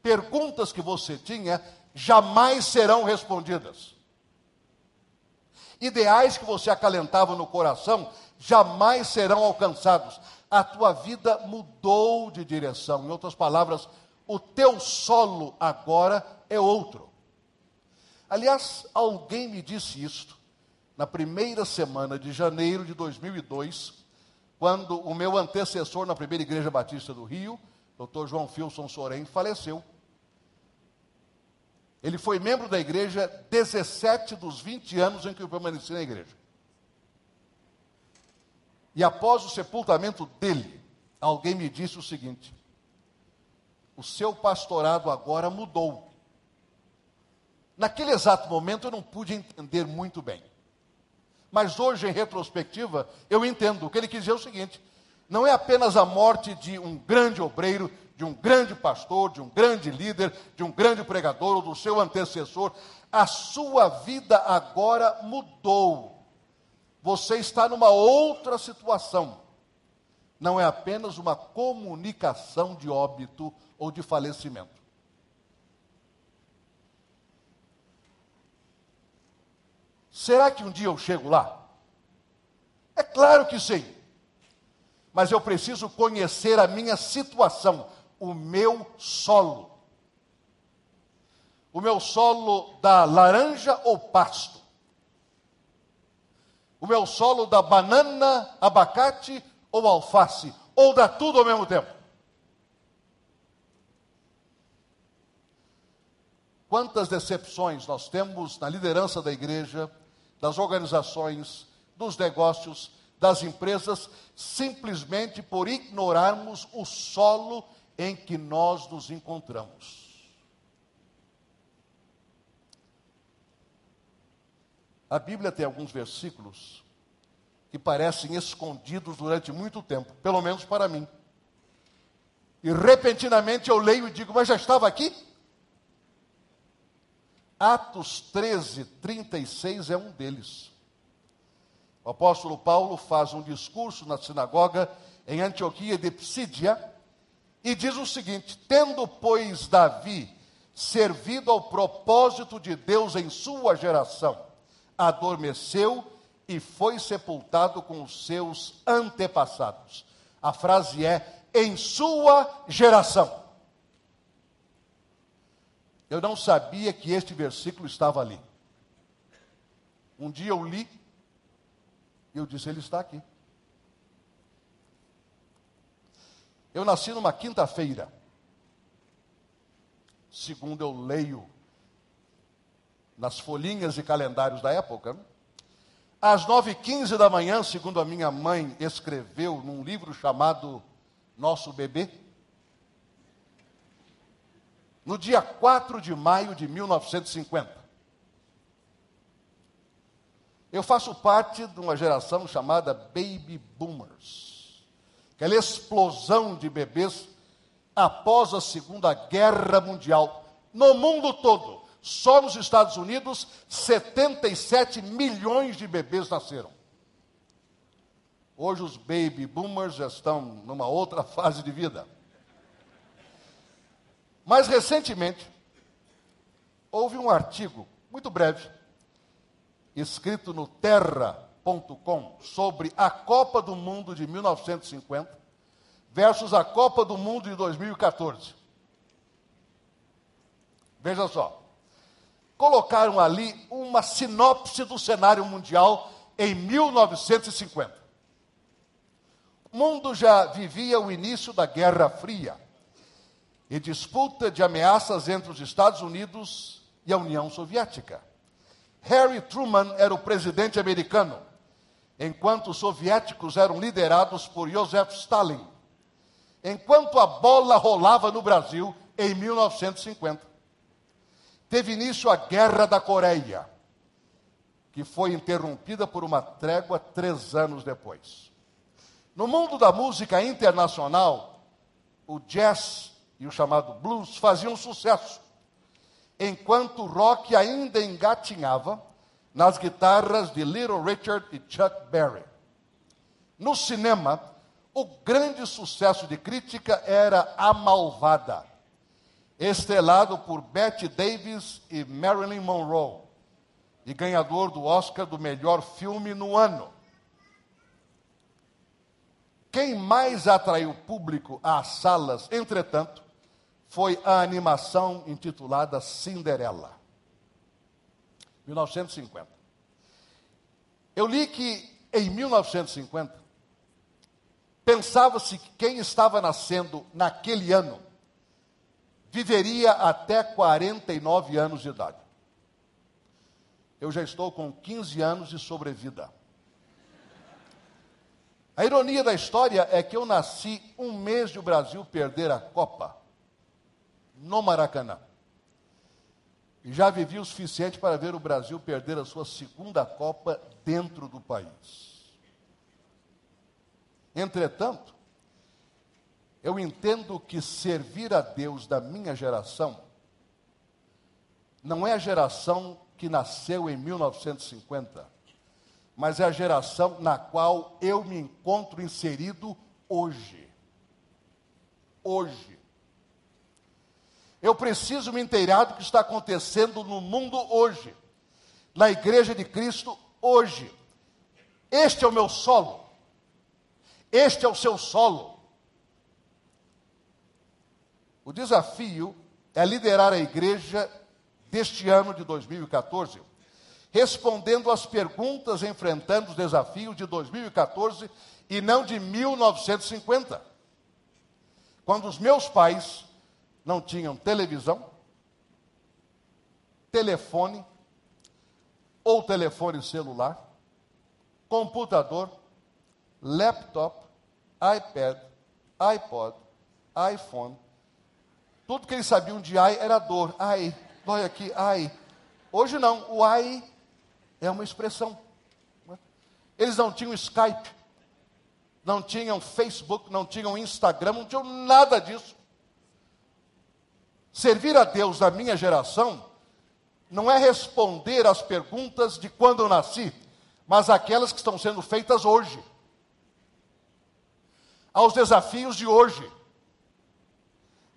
Perguntas que você tinha jamais serão respondidas. Ideais que você acalentava no coração jamais serão alcançados. A tua vida mudou de direção. Em outras palavras, o teu solo agora é outro. Aliás, alguém me disse isto na primeira semana de janeiro de 2002, quando o meu antecessor na primeira igreja batista do Rio, Dr. João Filson Sorém, faleceu. Ele foi membro da igreja 17 dos 20 anos em que eu permaneci na igreja. E após o sepultamento dele, alguém me disse o seguinte: o seu pastorado agora mudou. Naquele exato momento eu não pude entender muito bem. Mas hoje, em retrospectiva, eu entendo. O que ele quis dizer é o seguinte: não é apenas a morte de um grande obreiro, de um grande pastor, de um grande líder, de um grande pregador ou do seu antecessor, a sua vida agora mudou. Você está numa outra situação. Não é apenas uma comunicação de óbito ou de falecimento. Será que um dia eu chego lá? É claro que sim. Mas eu preciso conhecer a minha situação, o meu solo. O meu solo da laranja ou pasto? O meu solo da banana, abacate ou alface? Ou dá tudo ao mesmo tempo? Quantas decepções nós temos na liderança da igreja, das organizações, dos negócios, das empresas, simplesmente por ignorarmos o solo em que nós nos encontramos. A Bíblia tem alguns versículos que parecem escondidos durante muito tempo, pelo menos para mim. E repentinamente eu leio e digo, mas já estava aqui? Atos 13, 36 é um deles. O apóstolo Paulo faz um discurso na sinagoga em Antioquia de Psídia e diz o seguinte: Tendo, pois, Davi servido ao propósito de Deus em sua geração, adormeceu e foi sepultado com os seus antepassados. A frase é: em sua geração. Eu não sabia que este versículo estava ali. Um dia eu li e eu disse: Ele está aqui. Eu nasci numa quinta-feira. Segundo eu leio nas folhinhas e calendários da época, às 9h15 da manhã, segundo a minha mãe escreveu num livro chamado Nosso Bebê, no dia 4 de maio de 1950. Eu faço parte de uma geração chamada Baby Boomers, aquela explosão de bebês após a Segunda Guerra Mundial, no mundo todo. Só nos Estados Unidos, 77 milhões de bebês nasceram. Hoje os baby boomers já estão numa outra fase de vida. Mais recentemente, houve um artigo muito breve, escrito no terra.com, sobre a Copa do Mundo de 1950 versus a Copa do Mundo de 2014. Veja só. Colocaram ali uma sinopse do cenário mundial em 1950. O mundo já vivia o início da Guerra Fria e disputa de ameaças entre os Estados Unidos e a União Soviética. Harry Truman era o presidente americano, enquanto os soviéticos eram liderados por Joseph Stalin. Enquanto a bola rolava no Brasil em 1950, teve início a Guerra da Coreia, que foi interrompida por uma trégua três anos depois. No mundo da música internacional, o jazz e o chamado blues faziam sucesso, enquanto o rock ainda engatinhava nas guitarras de Little Richard e Chuck Berry. No cinema, o grande sucesso de crítica era A Malvada, estrelado por Bette Davis e Marilyn Monroe, e ganhador do Oscar do melhor filme no ano. Quem mais atraiu público às salas, entretanto, foi a animação intitulada Cinderela, 1950. Eu li que em 1950 pensava-se que quem estava nascendo naquele ano viveria até 49 anos de idade. Eu já estou com 15 anos de sobrevida. A ironia da história é que eu nasci um mês de o Brasil perder a Copa no Maracanã. Já vivi o suficiente para ver o Brasil perder a sua segunda Copa dentro do país. Entretanto, eu entendo que servir a Deus da minha geração não é a geração que nasceu em 1950, mas é a geração na qual eu me encontro inserido hoje. Hoje. Eu preciso me inteirar do que está acontecendo no mundo hoje, na igreja de Cristo hoje. Este é o meu solo. Este é o seu solo. O desafio é liderar a igreja deste ano de 2014, respondendo às perguntas, enfrentando os desafios de 2014 e não de 1950. Quando os meus pais não tinham televisão, telefone ou telefone celular, computador, laptop, iPad, iPod, iPhone. Tudo que eles sabiam de ai era dor. Ai, dói aqui, ai. Hoje não, o ai é uma expressão. Eles não tinham Skype, não tinham Facebook, não tinham Instagram, não tinham nada disso. Servir a Deus da minha geração não é responder às perguntas de quando eu nasci, mas aquelas que estão sendo feitas hoje. Aos desafios de hoje.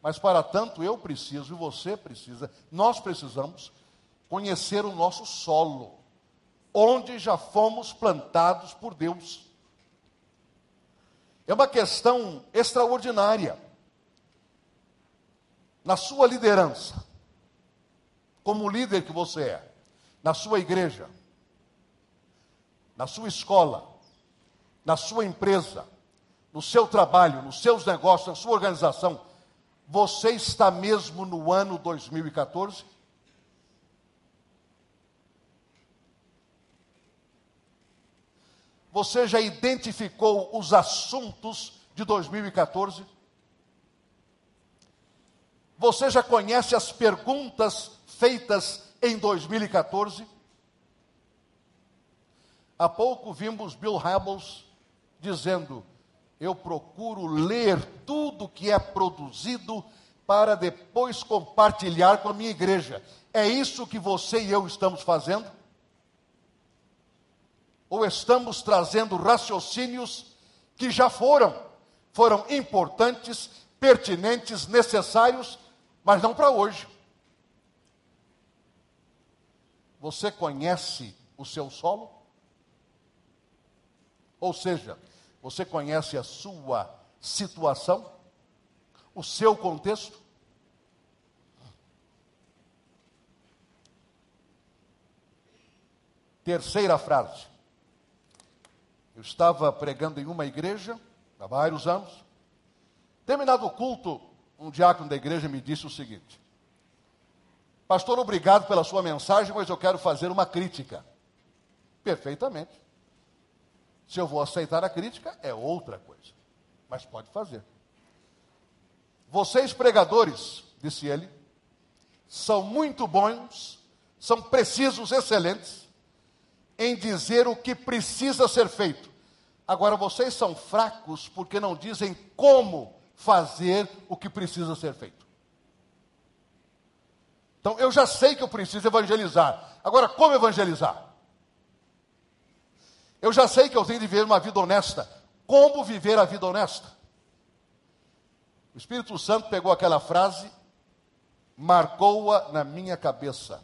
Mas para tanto eu preciso e você precisa, nós precisamos conhecer o nosso solo, onde já fomos plantados por Deus. É uma questão extraordinária na sua liderança, como líder que você é, na sua igreja, na sua escola, na sua empresa, no seu trabalho, nos seus negócios, na sua organização, você está mesmo no ano 2014? Você já identificou os assuntos de 2014? Você já conhece as perguntas feitas em 2014? Há pouco vimos Bill Hybels dizendo: Eu procuro ler tudo que é produzido para depois compartilhar com a minha igreja. É isso que você e eu estamos fazendo? Ou estamos trazendo raciocínios que já foram, foram importantes, pertinentes, necessários, mas não para hoje? Você conhece o seu solo? Ou seja, você conhece a sua situação, o seu contexto? Terceira frase. Eu estava pregando em uma igreja há vários anos. Terminado o culto, um diácono da igreja me disse o seguinte: Pastor, obrigado pela sua mensagem, mas eu quero fazer uma crítica. Perfeitamente. Se eu vou aceitar a crítica, é outra coisa. Mas pode fazer. Vocês, pregadores, disse ele, são muito bons, são precisos, excelentes, em dizer o que precisa ser feito. Agora, vocês são fracos porque não dizem como fazer o que precisa ser feito. Então, eu já sei que eu preciso evangelizar. Agora, como evangelizar? Eu já sei que eu tenho de viver uma vida honesta. Como viver a vida honesta? O Espírito Santo pegou aquela frase, marcou-a na minha cabeça.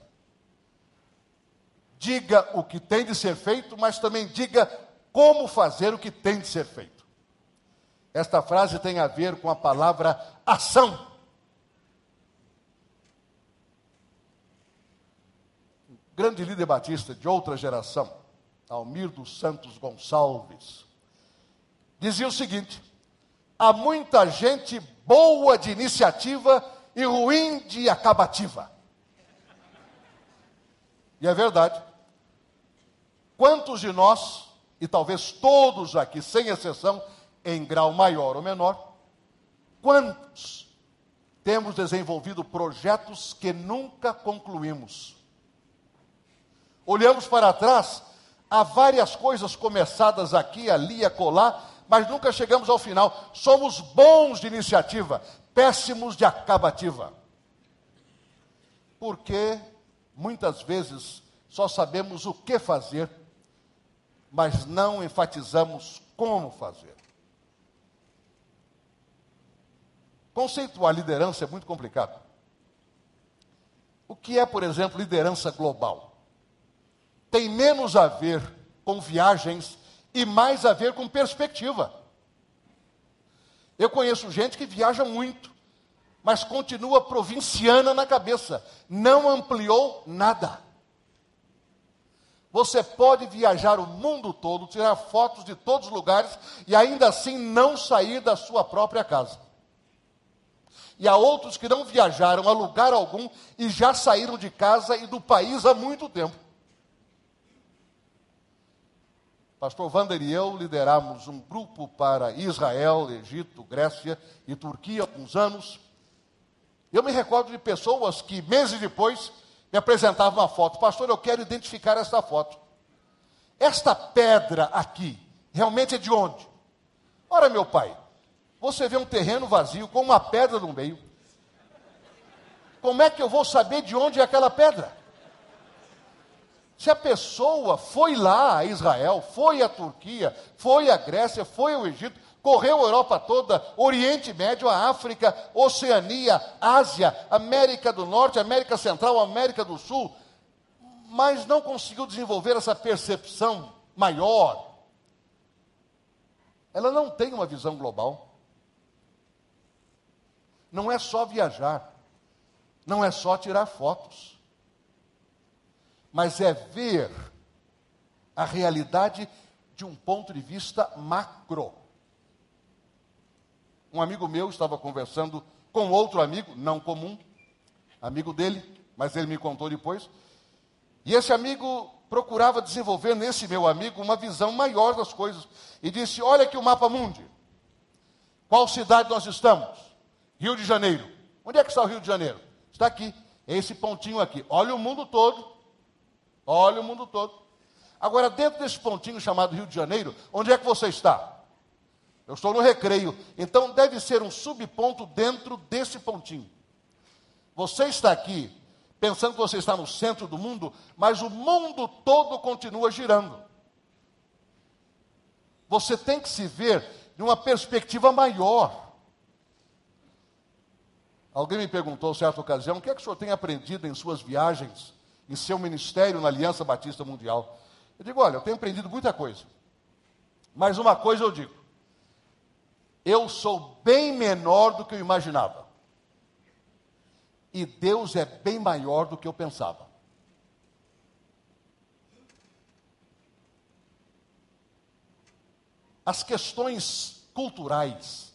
Diga o que tem de ser feito, mas também diga como fazer o que tem de ser feito. Esta frase tem a ver com a palavra ação. Um grande líder batista de outra geração, Almir dos Santos Gonçalves, dizia o seguinte: há muita gente boa de iniciativa e ruim de acabativa. E é verdade. Quantos de nós, e talvez todos aqui, sem exceção, em grau maior ou menor, quantos temos desenvolvido projetos que nunca concluímos? Olhamos para trás Há várias coisas começadas aqui, ali, acolá, mas nunca chegamos ao final. Somos bons de iniciativa, péssimos de acabativa. Porque muitas vezes só sabemos o que fazer, mas não enfatizamos como fazer. Conceituar liderança é muito complicado. O que é, por exemplo, liderança global? tem menos a ver com viagens e mais a ver com perspectiva. Eu conheço gente que viaja muito, mas continua provinciana na cabeça, não ampliou nada. Você pode viajar o mundo todo, tirar fotos de todos os lugares e ainda assim não sair da sua própria casa. E há outros que não viajaram a lugar algum e já saíram de casa e do país há muito tempo. Pastor Wander e eu lideramos um grupo para Israel, Egito, Grécia e Turquia há alguns anos. Eu me recordo de pessoas que, meses depois, me apresentavam uma foto. Pastor, eu quero identificar esta foto. Esta pedra aqui, realmente é de onde? Ora, meu pai, você vê um terreno vazio com uma pedra no meio. Como é que eu vou saber de onde é aquela pedra? Se a pessoa foi lá a Israel, foi à Turquia, foi à Grécia, foi ao Egito, correu a Europa toda, Oriente Médio, a África, Oceania, Ásia, América do Norte, América Central, América do Sul, mas não conseguiu desenvolver essa percepção maior. Ela não tem uma visão global. Não é só viajar, não é só tirar fotos mas é ver a realidade de um ponto de vista macro. um amigo meu estava conversando com outro amigo, não comum, amigo dele, mas ele me contou depois. E esse amigo procurava desenvolver nesse meu amigo uma visão maior das coisas. E disse: Olha aqui o mapa mundi. Qual cidade nós estamos? Rio de Janeiro. Onde é que está o Rio de Janeiro? Está aqui. Esse pontinho aqui. Olha o mundo todo. Olha o mundo todo. Agora, dentro desse pontinho chamado Rio de Janeiro, onde é que você está? Eu estou no recreio. Então, deve ser um subponto dentro desse pontinho. Você está aqui pensando que você está no centro do mundo, mas o mundo todo continua girando. Você tem que se ver de uma perspectiva maior. Alguém me perguntou, certa ocasião, o que é que o senhor tem aprendido em suas viagens, em seu ministério na Aliança Batista Mundial? Eu digo, olha, eu tenho aprendido muita coisa. Mas uma coisa eu digo: eu sou bem menor do que eu imaginava. E Deus é bem maior do que eu pensava. As questões culturais,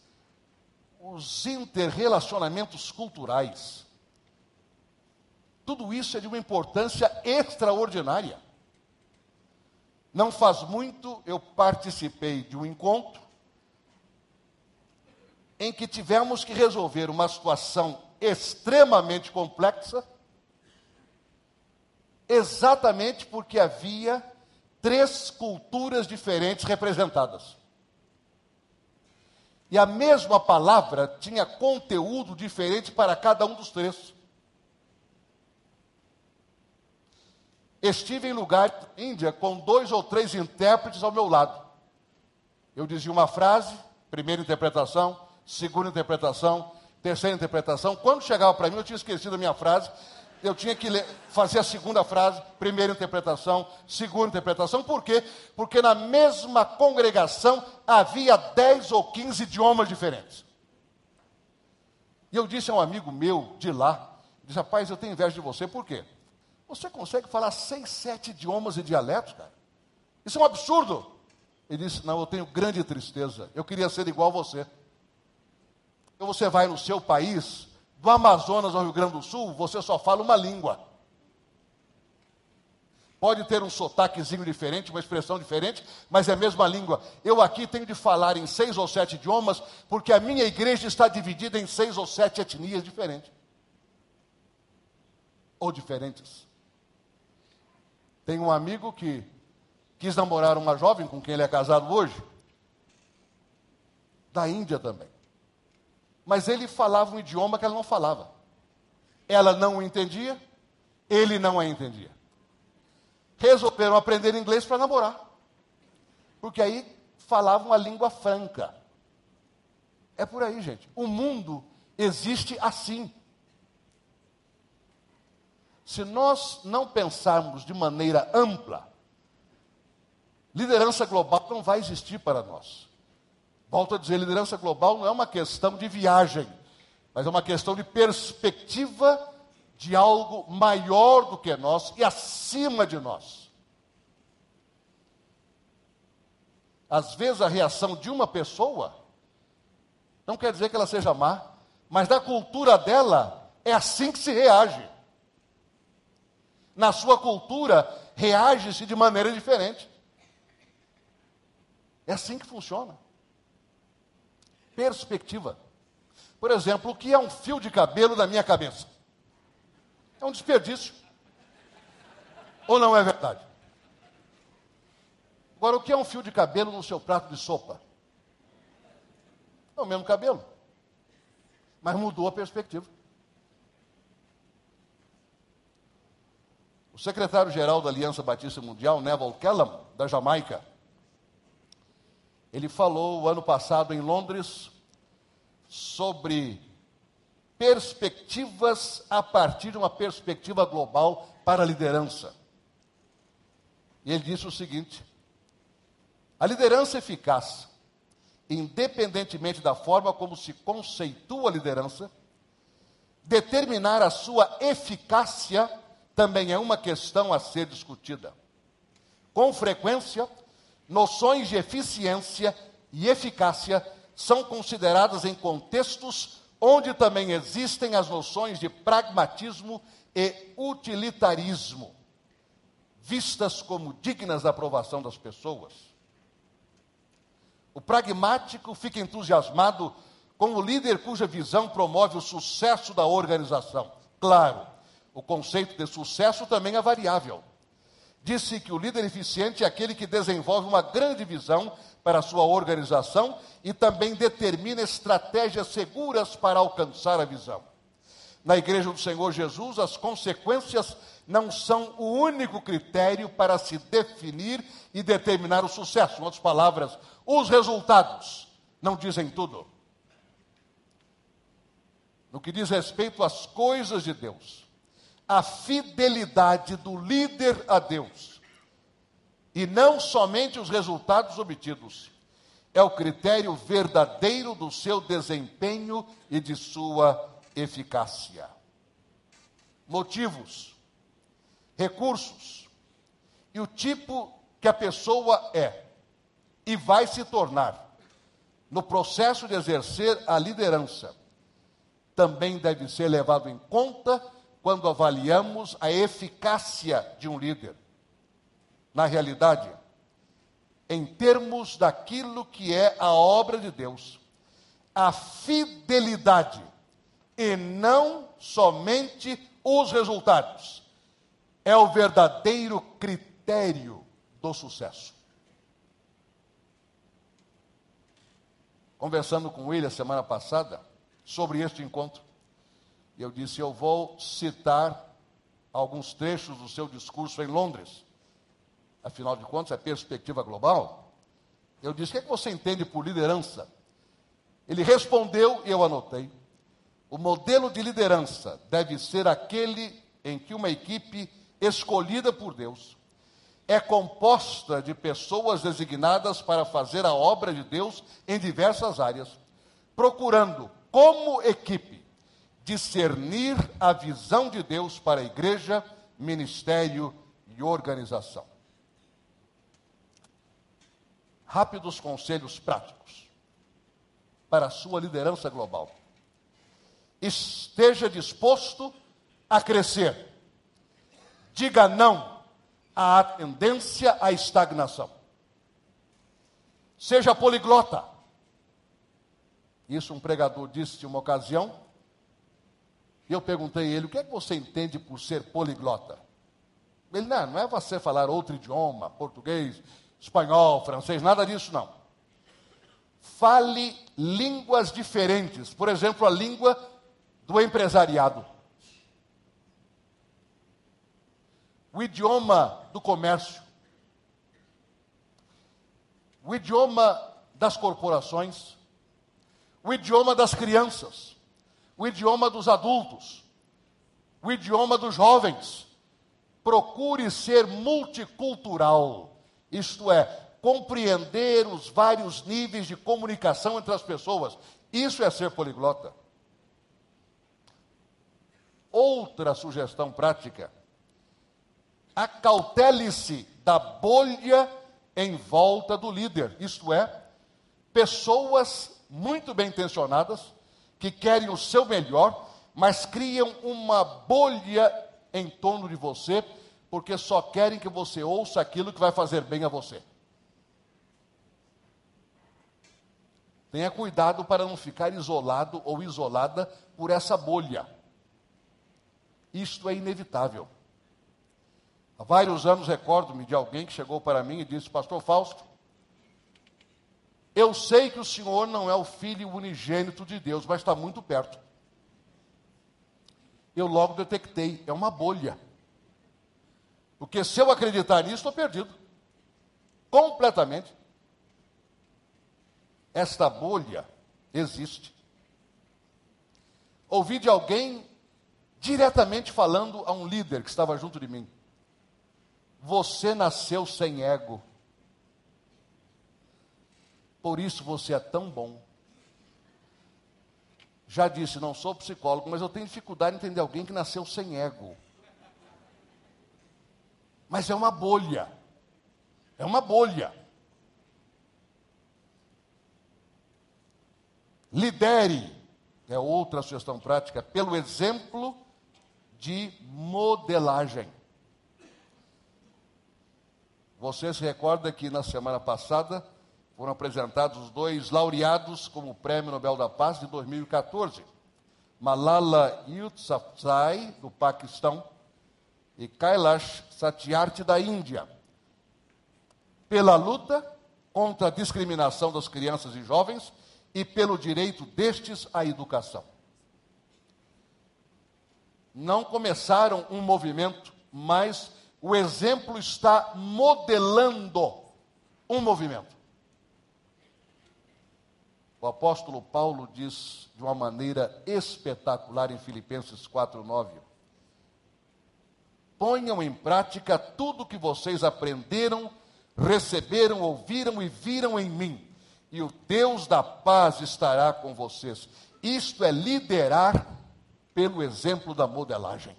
os interrelacionamentos culturais, tudo isso é de uma importância extraordinária. Não faz muito eu participei de um encontro em que tivemos que resolver uma situação extremamente complexa, exatamente porque havia três culturas diferentes representadas. E a mesma palavra tinha conteúdo diferente para cada um dos três. Estive em lugar Índia com dois ou três intérpretes ao meu lado. Eu dizia uma frase, primeira interpretação, segunda interpretação, terceira interpretação. Quando chegava para mim, eu tinha esquecido a minha frase, eu tinha que ler, fazer a segunda frase, primeira interpretação, segunda interpretação. Por quê? Porque na mesma congregação havia 10 ou 15 idiomas diferentes. E eu disse a um amigo meu de lá, disse, rapaz, eu tenho inveja de você, por quê? Você consegue falar seis, sete idiomas e dialetos, cara? Isso é um absurdo. Ele disse, não, eu tenho grande tristeza, eu queria ser igual a você. Então você vai no seu país, do Amazonas ao Rio Grande do Sul, você só fala uma língua. Pode ter um sotaquezinho diferente, uma expressão diferente, mas é a mesma língua. Eu aqui tenho de falar em seis ou sete idiomas, porque a minha igreja está dividida em seis ou sete etnias diferentes. Ou diferentes. Tem um amigo que quis namorar uma jovem com quem ele é casado hoje, da Índia também mas ele falava um idioma que ela não falava. Ela não o entendia, ele não a entendia. Resolveram aprender inglês para namorar, porque aí falavam a língua franca. É por aí, gente. O mundo existe assim. Se nós não pensarmos de maneira ampla, liderança global não vai existir para nós. Volto a dizer, liderança global não é uma questão de viagem, mas é uma questão de perspectiva de algo maior do que nós e acima de nós. Às vezes a reação de uma pessoa não quer dizer que ela seja má, mas da cultura dela é assim que se reage. Na sua cultura, reage-se de maneira diferente. É assim que funciona perspectiva. Por exemplo, o que é um fio de cabelo na minha cabeça? É um desperdício. Ou não é verdade? Agora, o que é um fio de cabelo no seu prato de sopa? É o mesmo cabelo. Mas mudou a perspectiva. O secretário-geral da Aliança Batista Mundial, Neville Kellam, da Jamaica, ele falou o ano passado em Londres sobre perspectivas a partir de uma perspectiva global para a liderança. E ele disse o seguinte: a liderança eficaz, independentemente da forma como se conceitua a liderança, determinar a sua eficácia também é uma questão a ser discutida. Com frequência, noções de eficiência e eficácia são consideradas em contextos onde também existem as noções de pragmatismo e utilitarismo, vistas como dignas da aprovação das pessoas. O pragmático fica entusiasmado com o líder cuja visão promove o sucesso da organização. Claro, o conceito de sucesso também é variável. Disse que o líder eficiente é aquele que desenvolve uma grande visão para a sua organização e também determina estratégias seguras para alcançar a visão. Na Igreja do Senhor Jesus, as consequências não são o único critério para se definir e determinar o sucesso. Em outras palavras, os resultados não dizem tudo. No que diz respeito às coisas de Deus, a fidelidade do líder a Deus, e não somente os resultados obtidos, é o critério verdadeiro do seu desempenho e de sua eficácia. Motivos, recursos. E o tipo que a pessoa é. E vai se tornar. No processo de exercer a liderança. Também deve ser levado em conta quando avaliamos a eficácia de um líder. Na realidade, em termos daquilo que é a obra de Deus, a fidelidade e não somente os resultados é o verdadeiro critério do sucesso. Conversando com ele a semana passada sobre este encontro, eu disse: Eu vou citar alguns trechos do seu discurso em Londres. Afinal de contas, é perspectiva global. Eu disse: O que, é que você entende por liderança? Ele respondeu e eu anotei. O modelo de liderança deve ser aquele em que uma equipe escolhida por Deus é composta de pessoas designadas para fazer a obra de Deus em diversas áreas, procurando, como equipe, discernir a visão de Deus para a igreja, ministério e organização. Rápidos conselhos práticos para a sua liderança global. Esteja disposto a crescer. Diga não à tendência à estagnação. Seja poliglota. Isso um pregador disse de uma ocasião e eu perguntei a ele: o que é que você entende por ser poliglota? Ele, não, não é você falar outro idioma, português, espanhol, francês, nada disso não. Fale línguas diferentes, por exemplo, a língua do empresariado, o idioma do comércio, o idioma das corporações, o idioma das crianças o idioma dos adultos, o idioma dos jovens. Procure ser multicultural, isto é, compreender os vários níveis de comunicação entre as pessoas. Isso é ser poliglota. Outra sugestão prática: acautele-se da bolha em volta do líder, isto é, pessoas muito bem intencionadas que querem o seu melhor, mas criam uma bolha em torno de você, porque só querem que você ouça aquilo que vai fazer bem a você. Tenha cuidado para não ficar isolado ou isolada por essa bolha. Isto é inevitável. Há vários anos recordo-me de alguém que chegou para mim e disse: Pastor Fausto, eu sei que o Senhor não é o filho unigênito de Deus, mas está muito perto. Eu logo detectei, é uma bolha. Porque se eu acreditar nisso, estou perdido. Completamente. Esta bolha existe. Ouvi de alguém diretamente falando a um líder que estava junto de mim. Você nasceu sem ego. Por isso você é tão bom. Já disse, não sou psicólogo, mas eu tenho dificuldade em entender alguém que nasceu sem ego. Mas é uma bolha. É uma bolha. Lidere, é outra sugestão prática, pelo exemplo de modelagem. Você se recorda que na semana passada foram apresentados os dois laureados como Prêmio Nobel da Paz de 2014. Malala Yousafzai, do Paquistão, e Kailash Satyarthi, da Índia. Pela luta contra a discriminação das crianças e jovens e pelo direito destes à educação. Não começaram um movimento, mas o exemplo está modelando um movimento. O apóstolo Paulo diz de uma maneira espetacular em Filipenses 4:9: Ponham em prática tudo o que vocês aprenderam, receberam, ouviram e viram em mim, e o Deus da paz estará com vocês. Isto é liderar pelo exemplo da modelagem.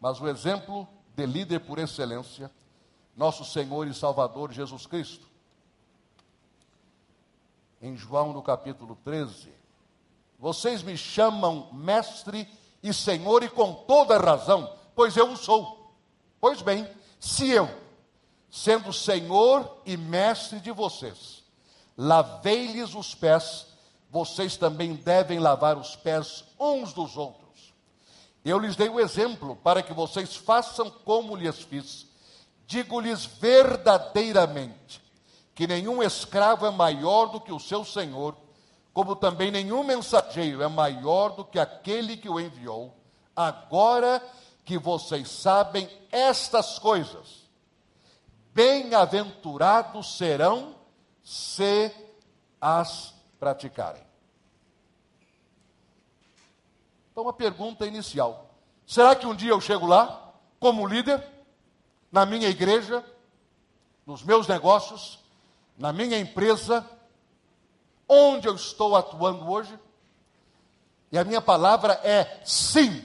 Mas o exemplo de líder por excelência, nosso Senhor e Salvador Jesus Cristo em João no capítulo 13. Vocês me chamam mestre e senhor, e com toda razão, pois eu o sou. Pois bem, se eu, sendo senhor e mestre de vocês, lavei-lhes os pés, vocês também devem lavar os pés uns dos outros. Eu lhes dei o exemplo para que vocês façam como lhes fiz. Digo-lhes verdadeiramente: que nenhum escravo é maior do que o seu senhor, como também nenhum mensageiro é maior do que aquele que o enviou. Agora que vocês sabem estas coisas, bem-aventurados serão se as praticarem. Então, uma pergunta inicial: será que um dia eu chego lá, como líder, na minha igreja, nos meus negócios, na minha empresa, onde eu estou atuando hoje? E a minha palavra é sim,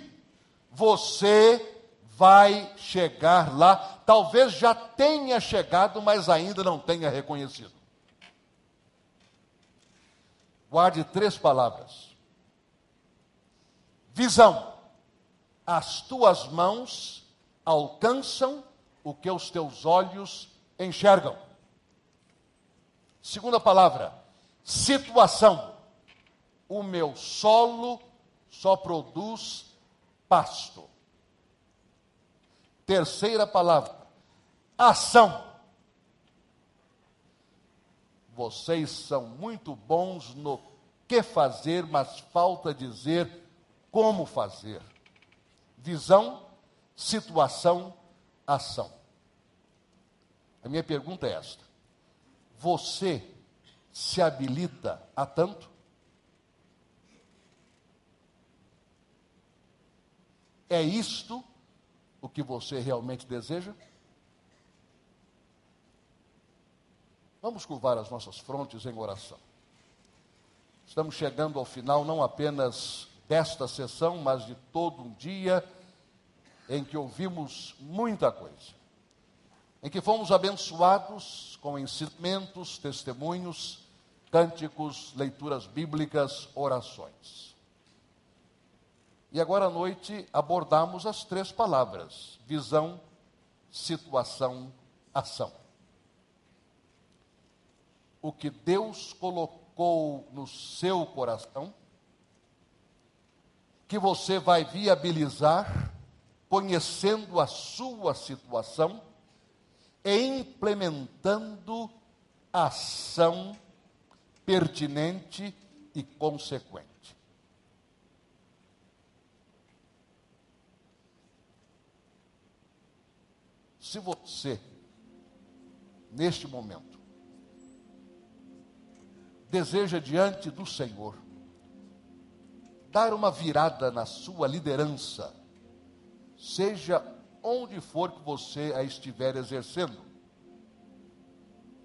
você vai chegar lá. Talvez já tenha chegado, mas ainda não tenha reconhecido. Guarde três palavras: visão. As tuas mãos alcançam o que os teus olhos enxergam. Segunda palavra, situação. O meu solo só produz pasto. Terceira palavra, ação. Vocês são muito bons no que fazer, mas falta dizer como fazer. Visão, situação, ação. A minha pergunta é esta: você se habilita a tanto? É isto o que você realmente deseja? Vamos curvar as nossas frontes em oração. Estamos chegando ao final não apenas desta sessão, mas de todo um dia em que ouvimos muita coisa em que fomos abençoados com ensinamentos, testemunhos, cânticos, leituras bíblicas, orações. E agora à noite abordamos as três palavras: visão, situação, ação. O que Deus colocou no seu coração, que você vai viabilizar, conhecendo a sua situação implementando ação pertinente e consequente. Se você, neste momento, deseja diante do Senhor dar uma virada na sua liderança, seja onde for que você a estiver exercendo,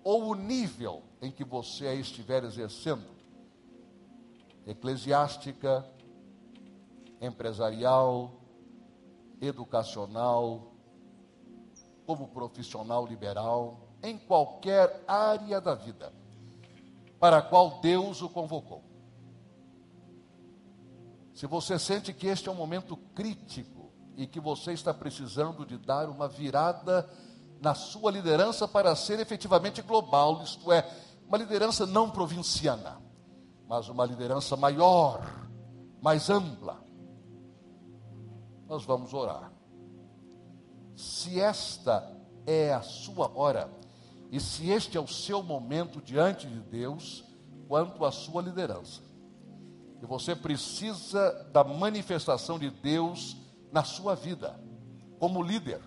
ou o nível em que você a estiver exercendo, eclesiástica, empresarial, educacional, como profissional liberal, em qualquer área da vida. para a qual Deus o convocou. Se você sente que este é um momento crítico e que você está precisando de dar uma virada na sua liderança para ser efetivamente global, isto é, uma liderança não provinciana, mas uma liderança maior, mais ampla. Nós vamos orar. Se esta é a sua hora, e se este é o seu momento diante de Deus, quanto à sua liderança, e você precisa da manifestação de Deus na sua vida, como líder.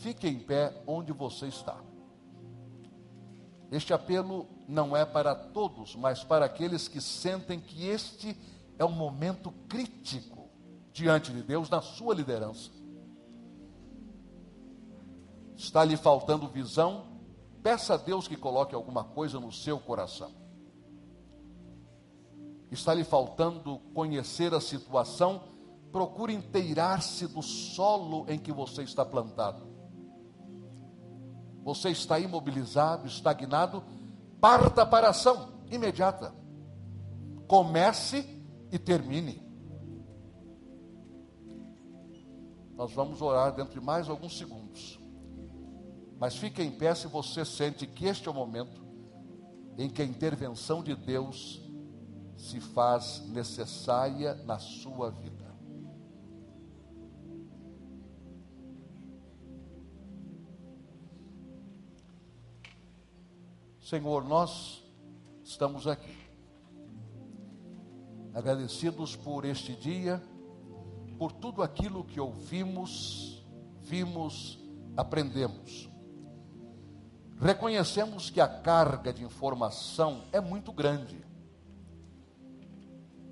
Fique em pé onde você está. Este apelo não é para todos, mas para aqueles que sentem que este é um momento crítico diante de Deus na sua liderança. Está lhe faltando visão? Peça a Deus que coloque alguma coisa no seu coração. Está lhe faltando conhecer a situação? Procure inteirar-se do solo em que você está plantado. Você está imobilizado, estagnado? Parta para a ação imediata. Comece e termine. Nós vamos orar dentro de mais alguns segundos. Mas fique em pé se você sente que este é o momento em que a intervenção de Deus se faz necessária na sua vida. Senhor, nós estamos aqui, agradecidos por este dia, por tudo aquilo que ouvimos, vimos, aprendemos. Reconhecemos que a carga de informação é muito grande.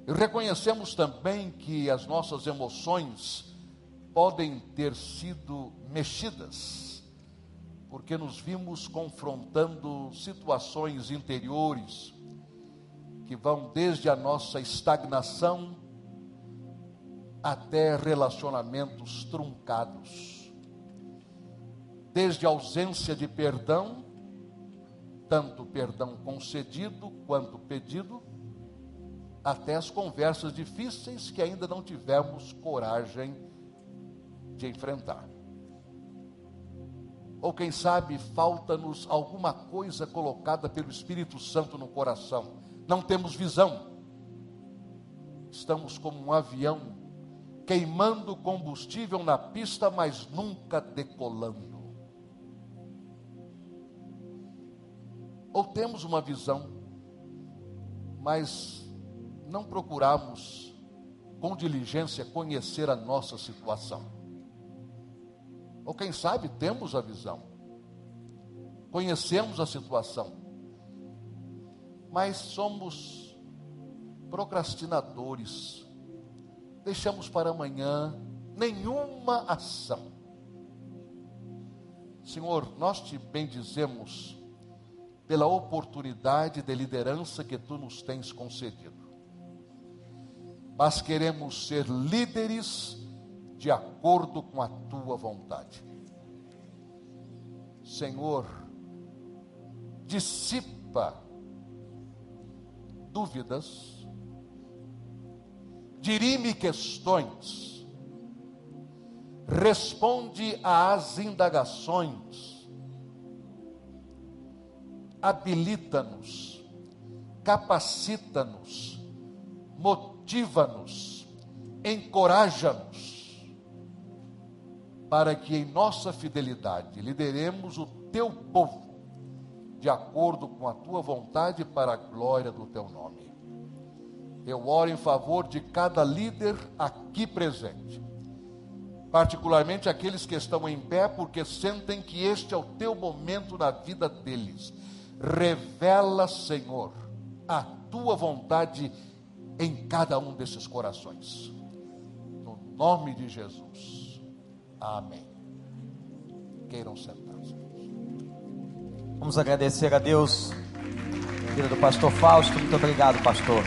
E reconhecemos também que as nossas emoções podem ter sido mexidas, porque nos vimos confrontando situações interiores que vão desde a nossa estagnação até relacionamentos truncados. Desde ausência de perdão, tanto perdão concedido quanto pedido, até as conversas difíceis que ainda não tivemos coragem de enfrentar. Ou quem sabe falta-nos alguma coisa colocada pelo Espírito Santo no coração. Não temos visão. Estamos como um avião queimando combustível na pista, mas nunca decolando. ou temos uma visão, mas não procuramos com diligência conhecer a nossa situação. Ou quem sabe temos a visão, conhecemos a situação, mas somos procrastinadores, deixamos para amanhã nenhuma ação. Senhor, nós te bendizemos pela oportunidade de liderança que tu nos tens concedido. Mas queremos ser líderes de acordo com a tua vontade. Senhor, dissipa dúvidas, dirime questões, responde às indagações, habilita-nos, capacita-nos, motiva-nos, encoraja-nos, para que em nossa fidelidade lideremos o teu povo, de acordo com a tua vontade, para a glória do teu nome. Eu oro em favor de cada líder aqui presente particularmente aqueles que estão em pé, porque sentem que este é o teu momento na vida deles. Revela, Senhor, a tua vontade em cada um desses corações. No nome de Jesus. Amém. Queiram sentar-se. Vamos agradecer a Deus, vida do pastor Fausto. Muito obrigado, pastor.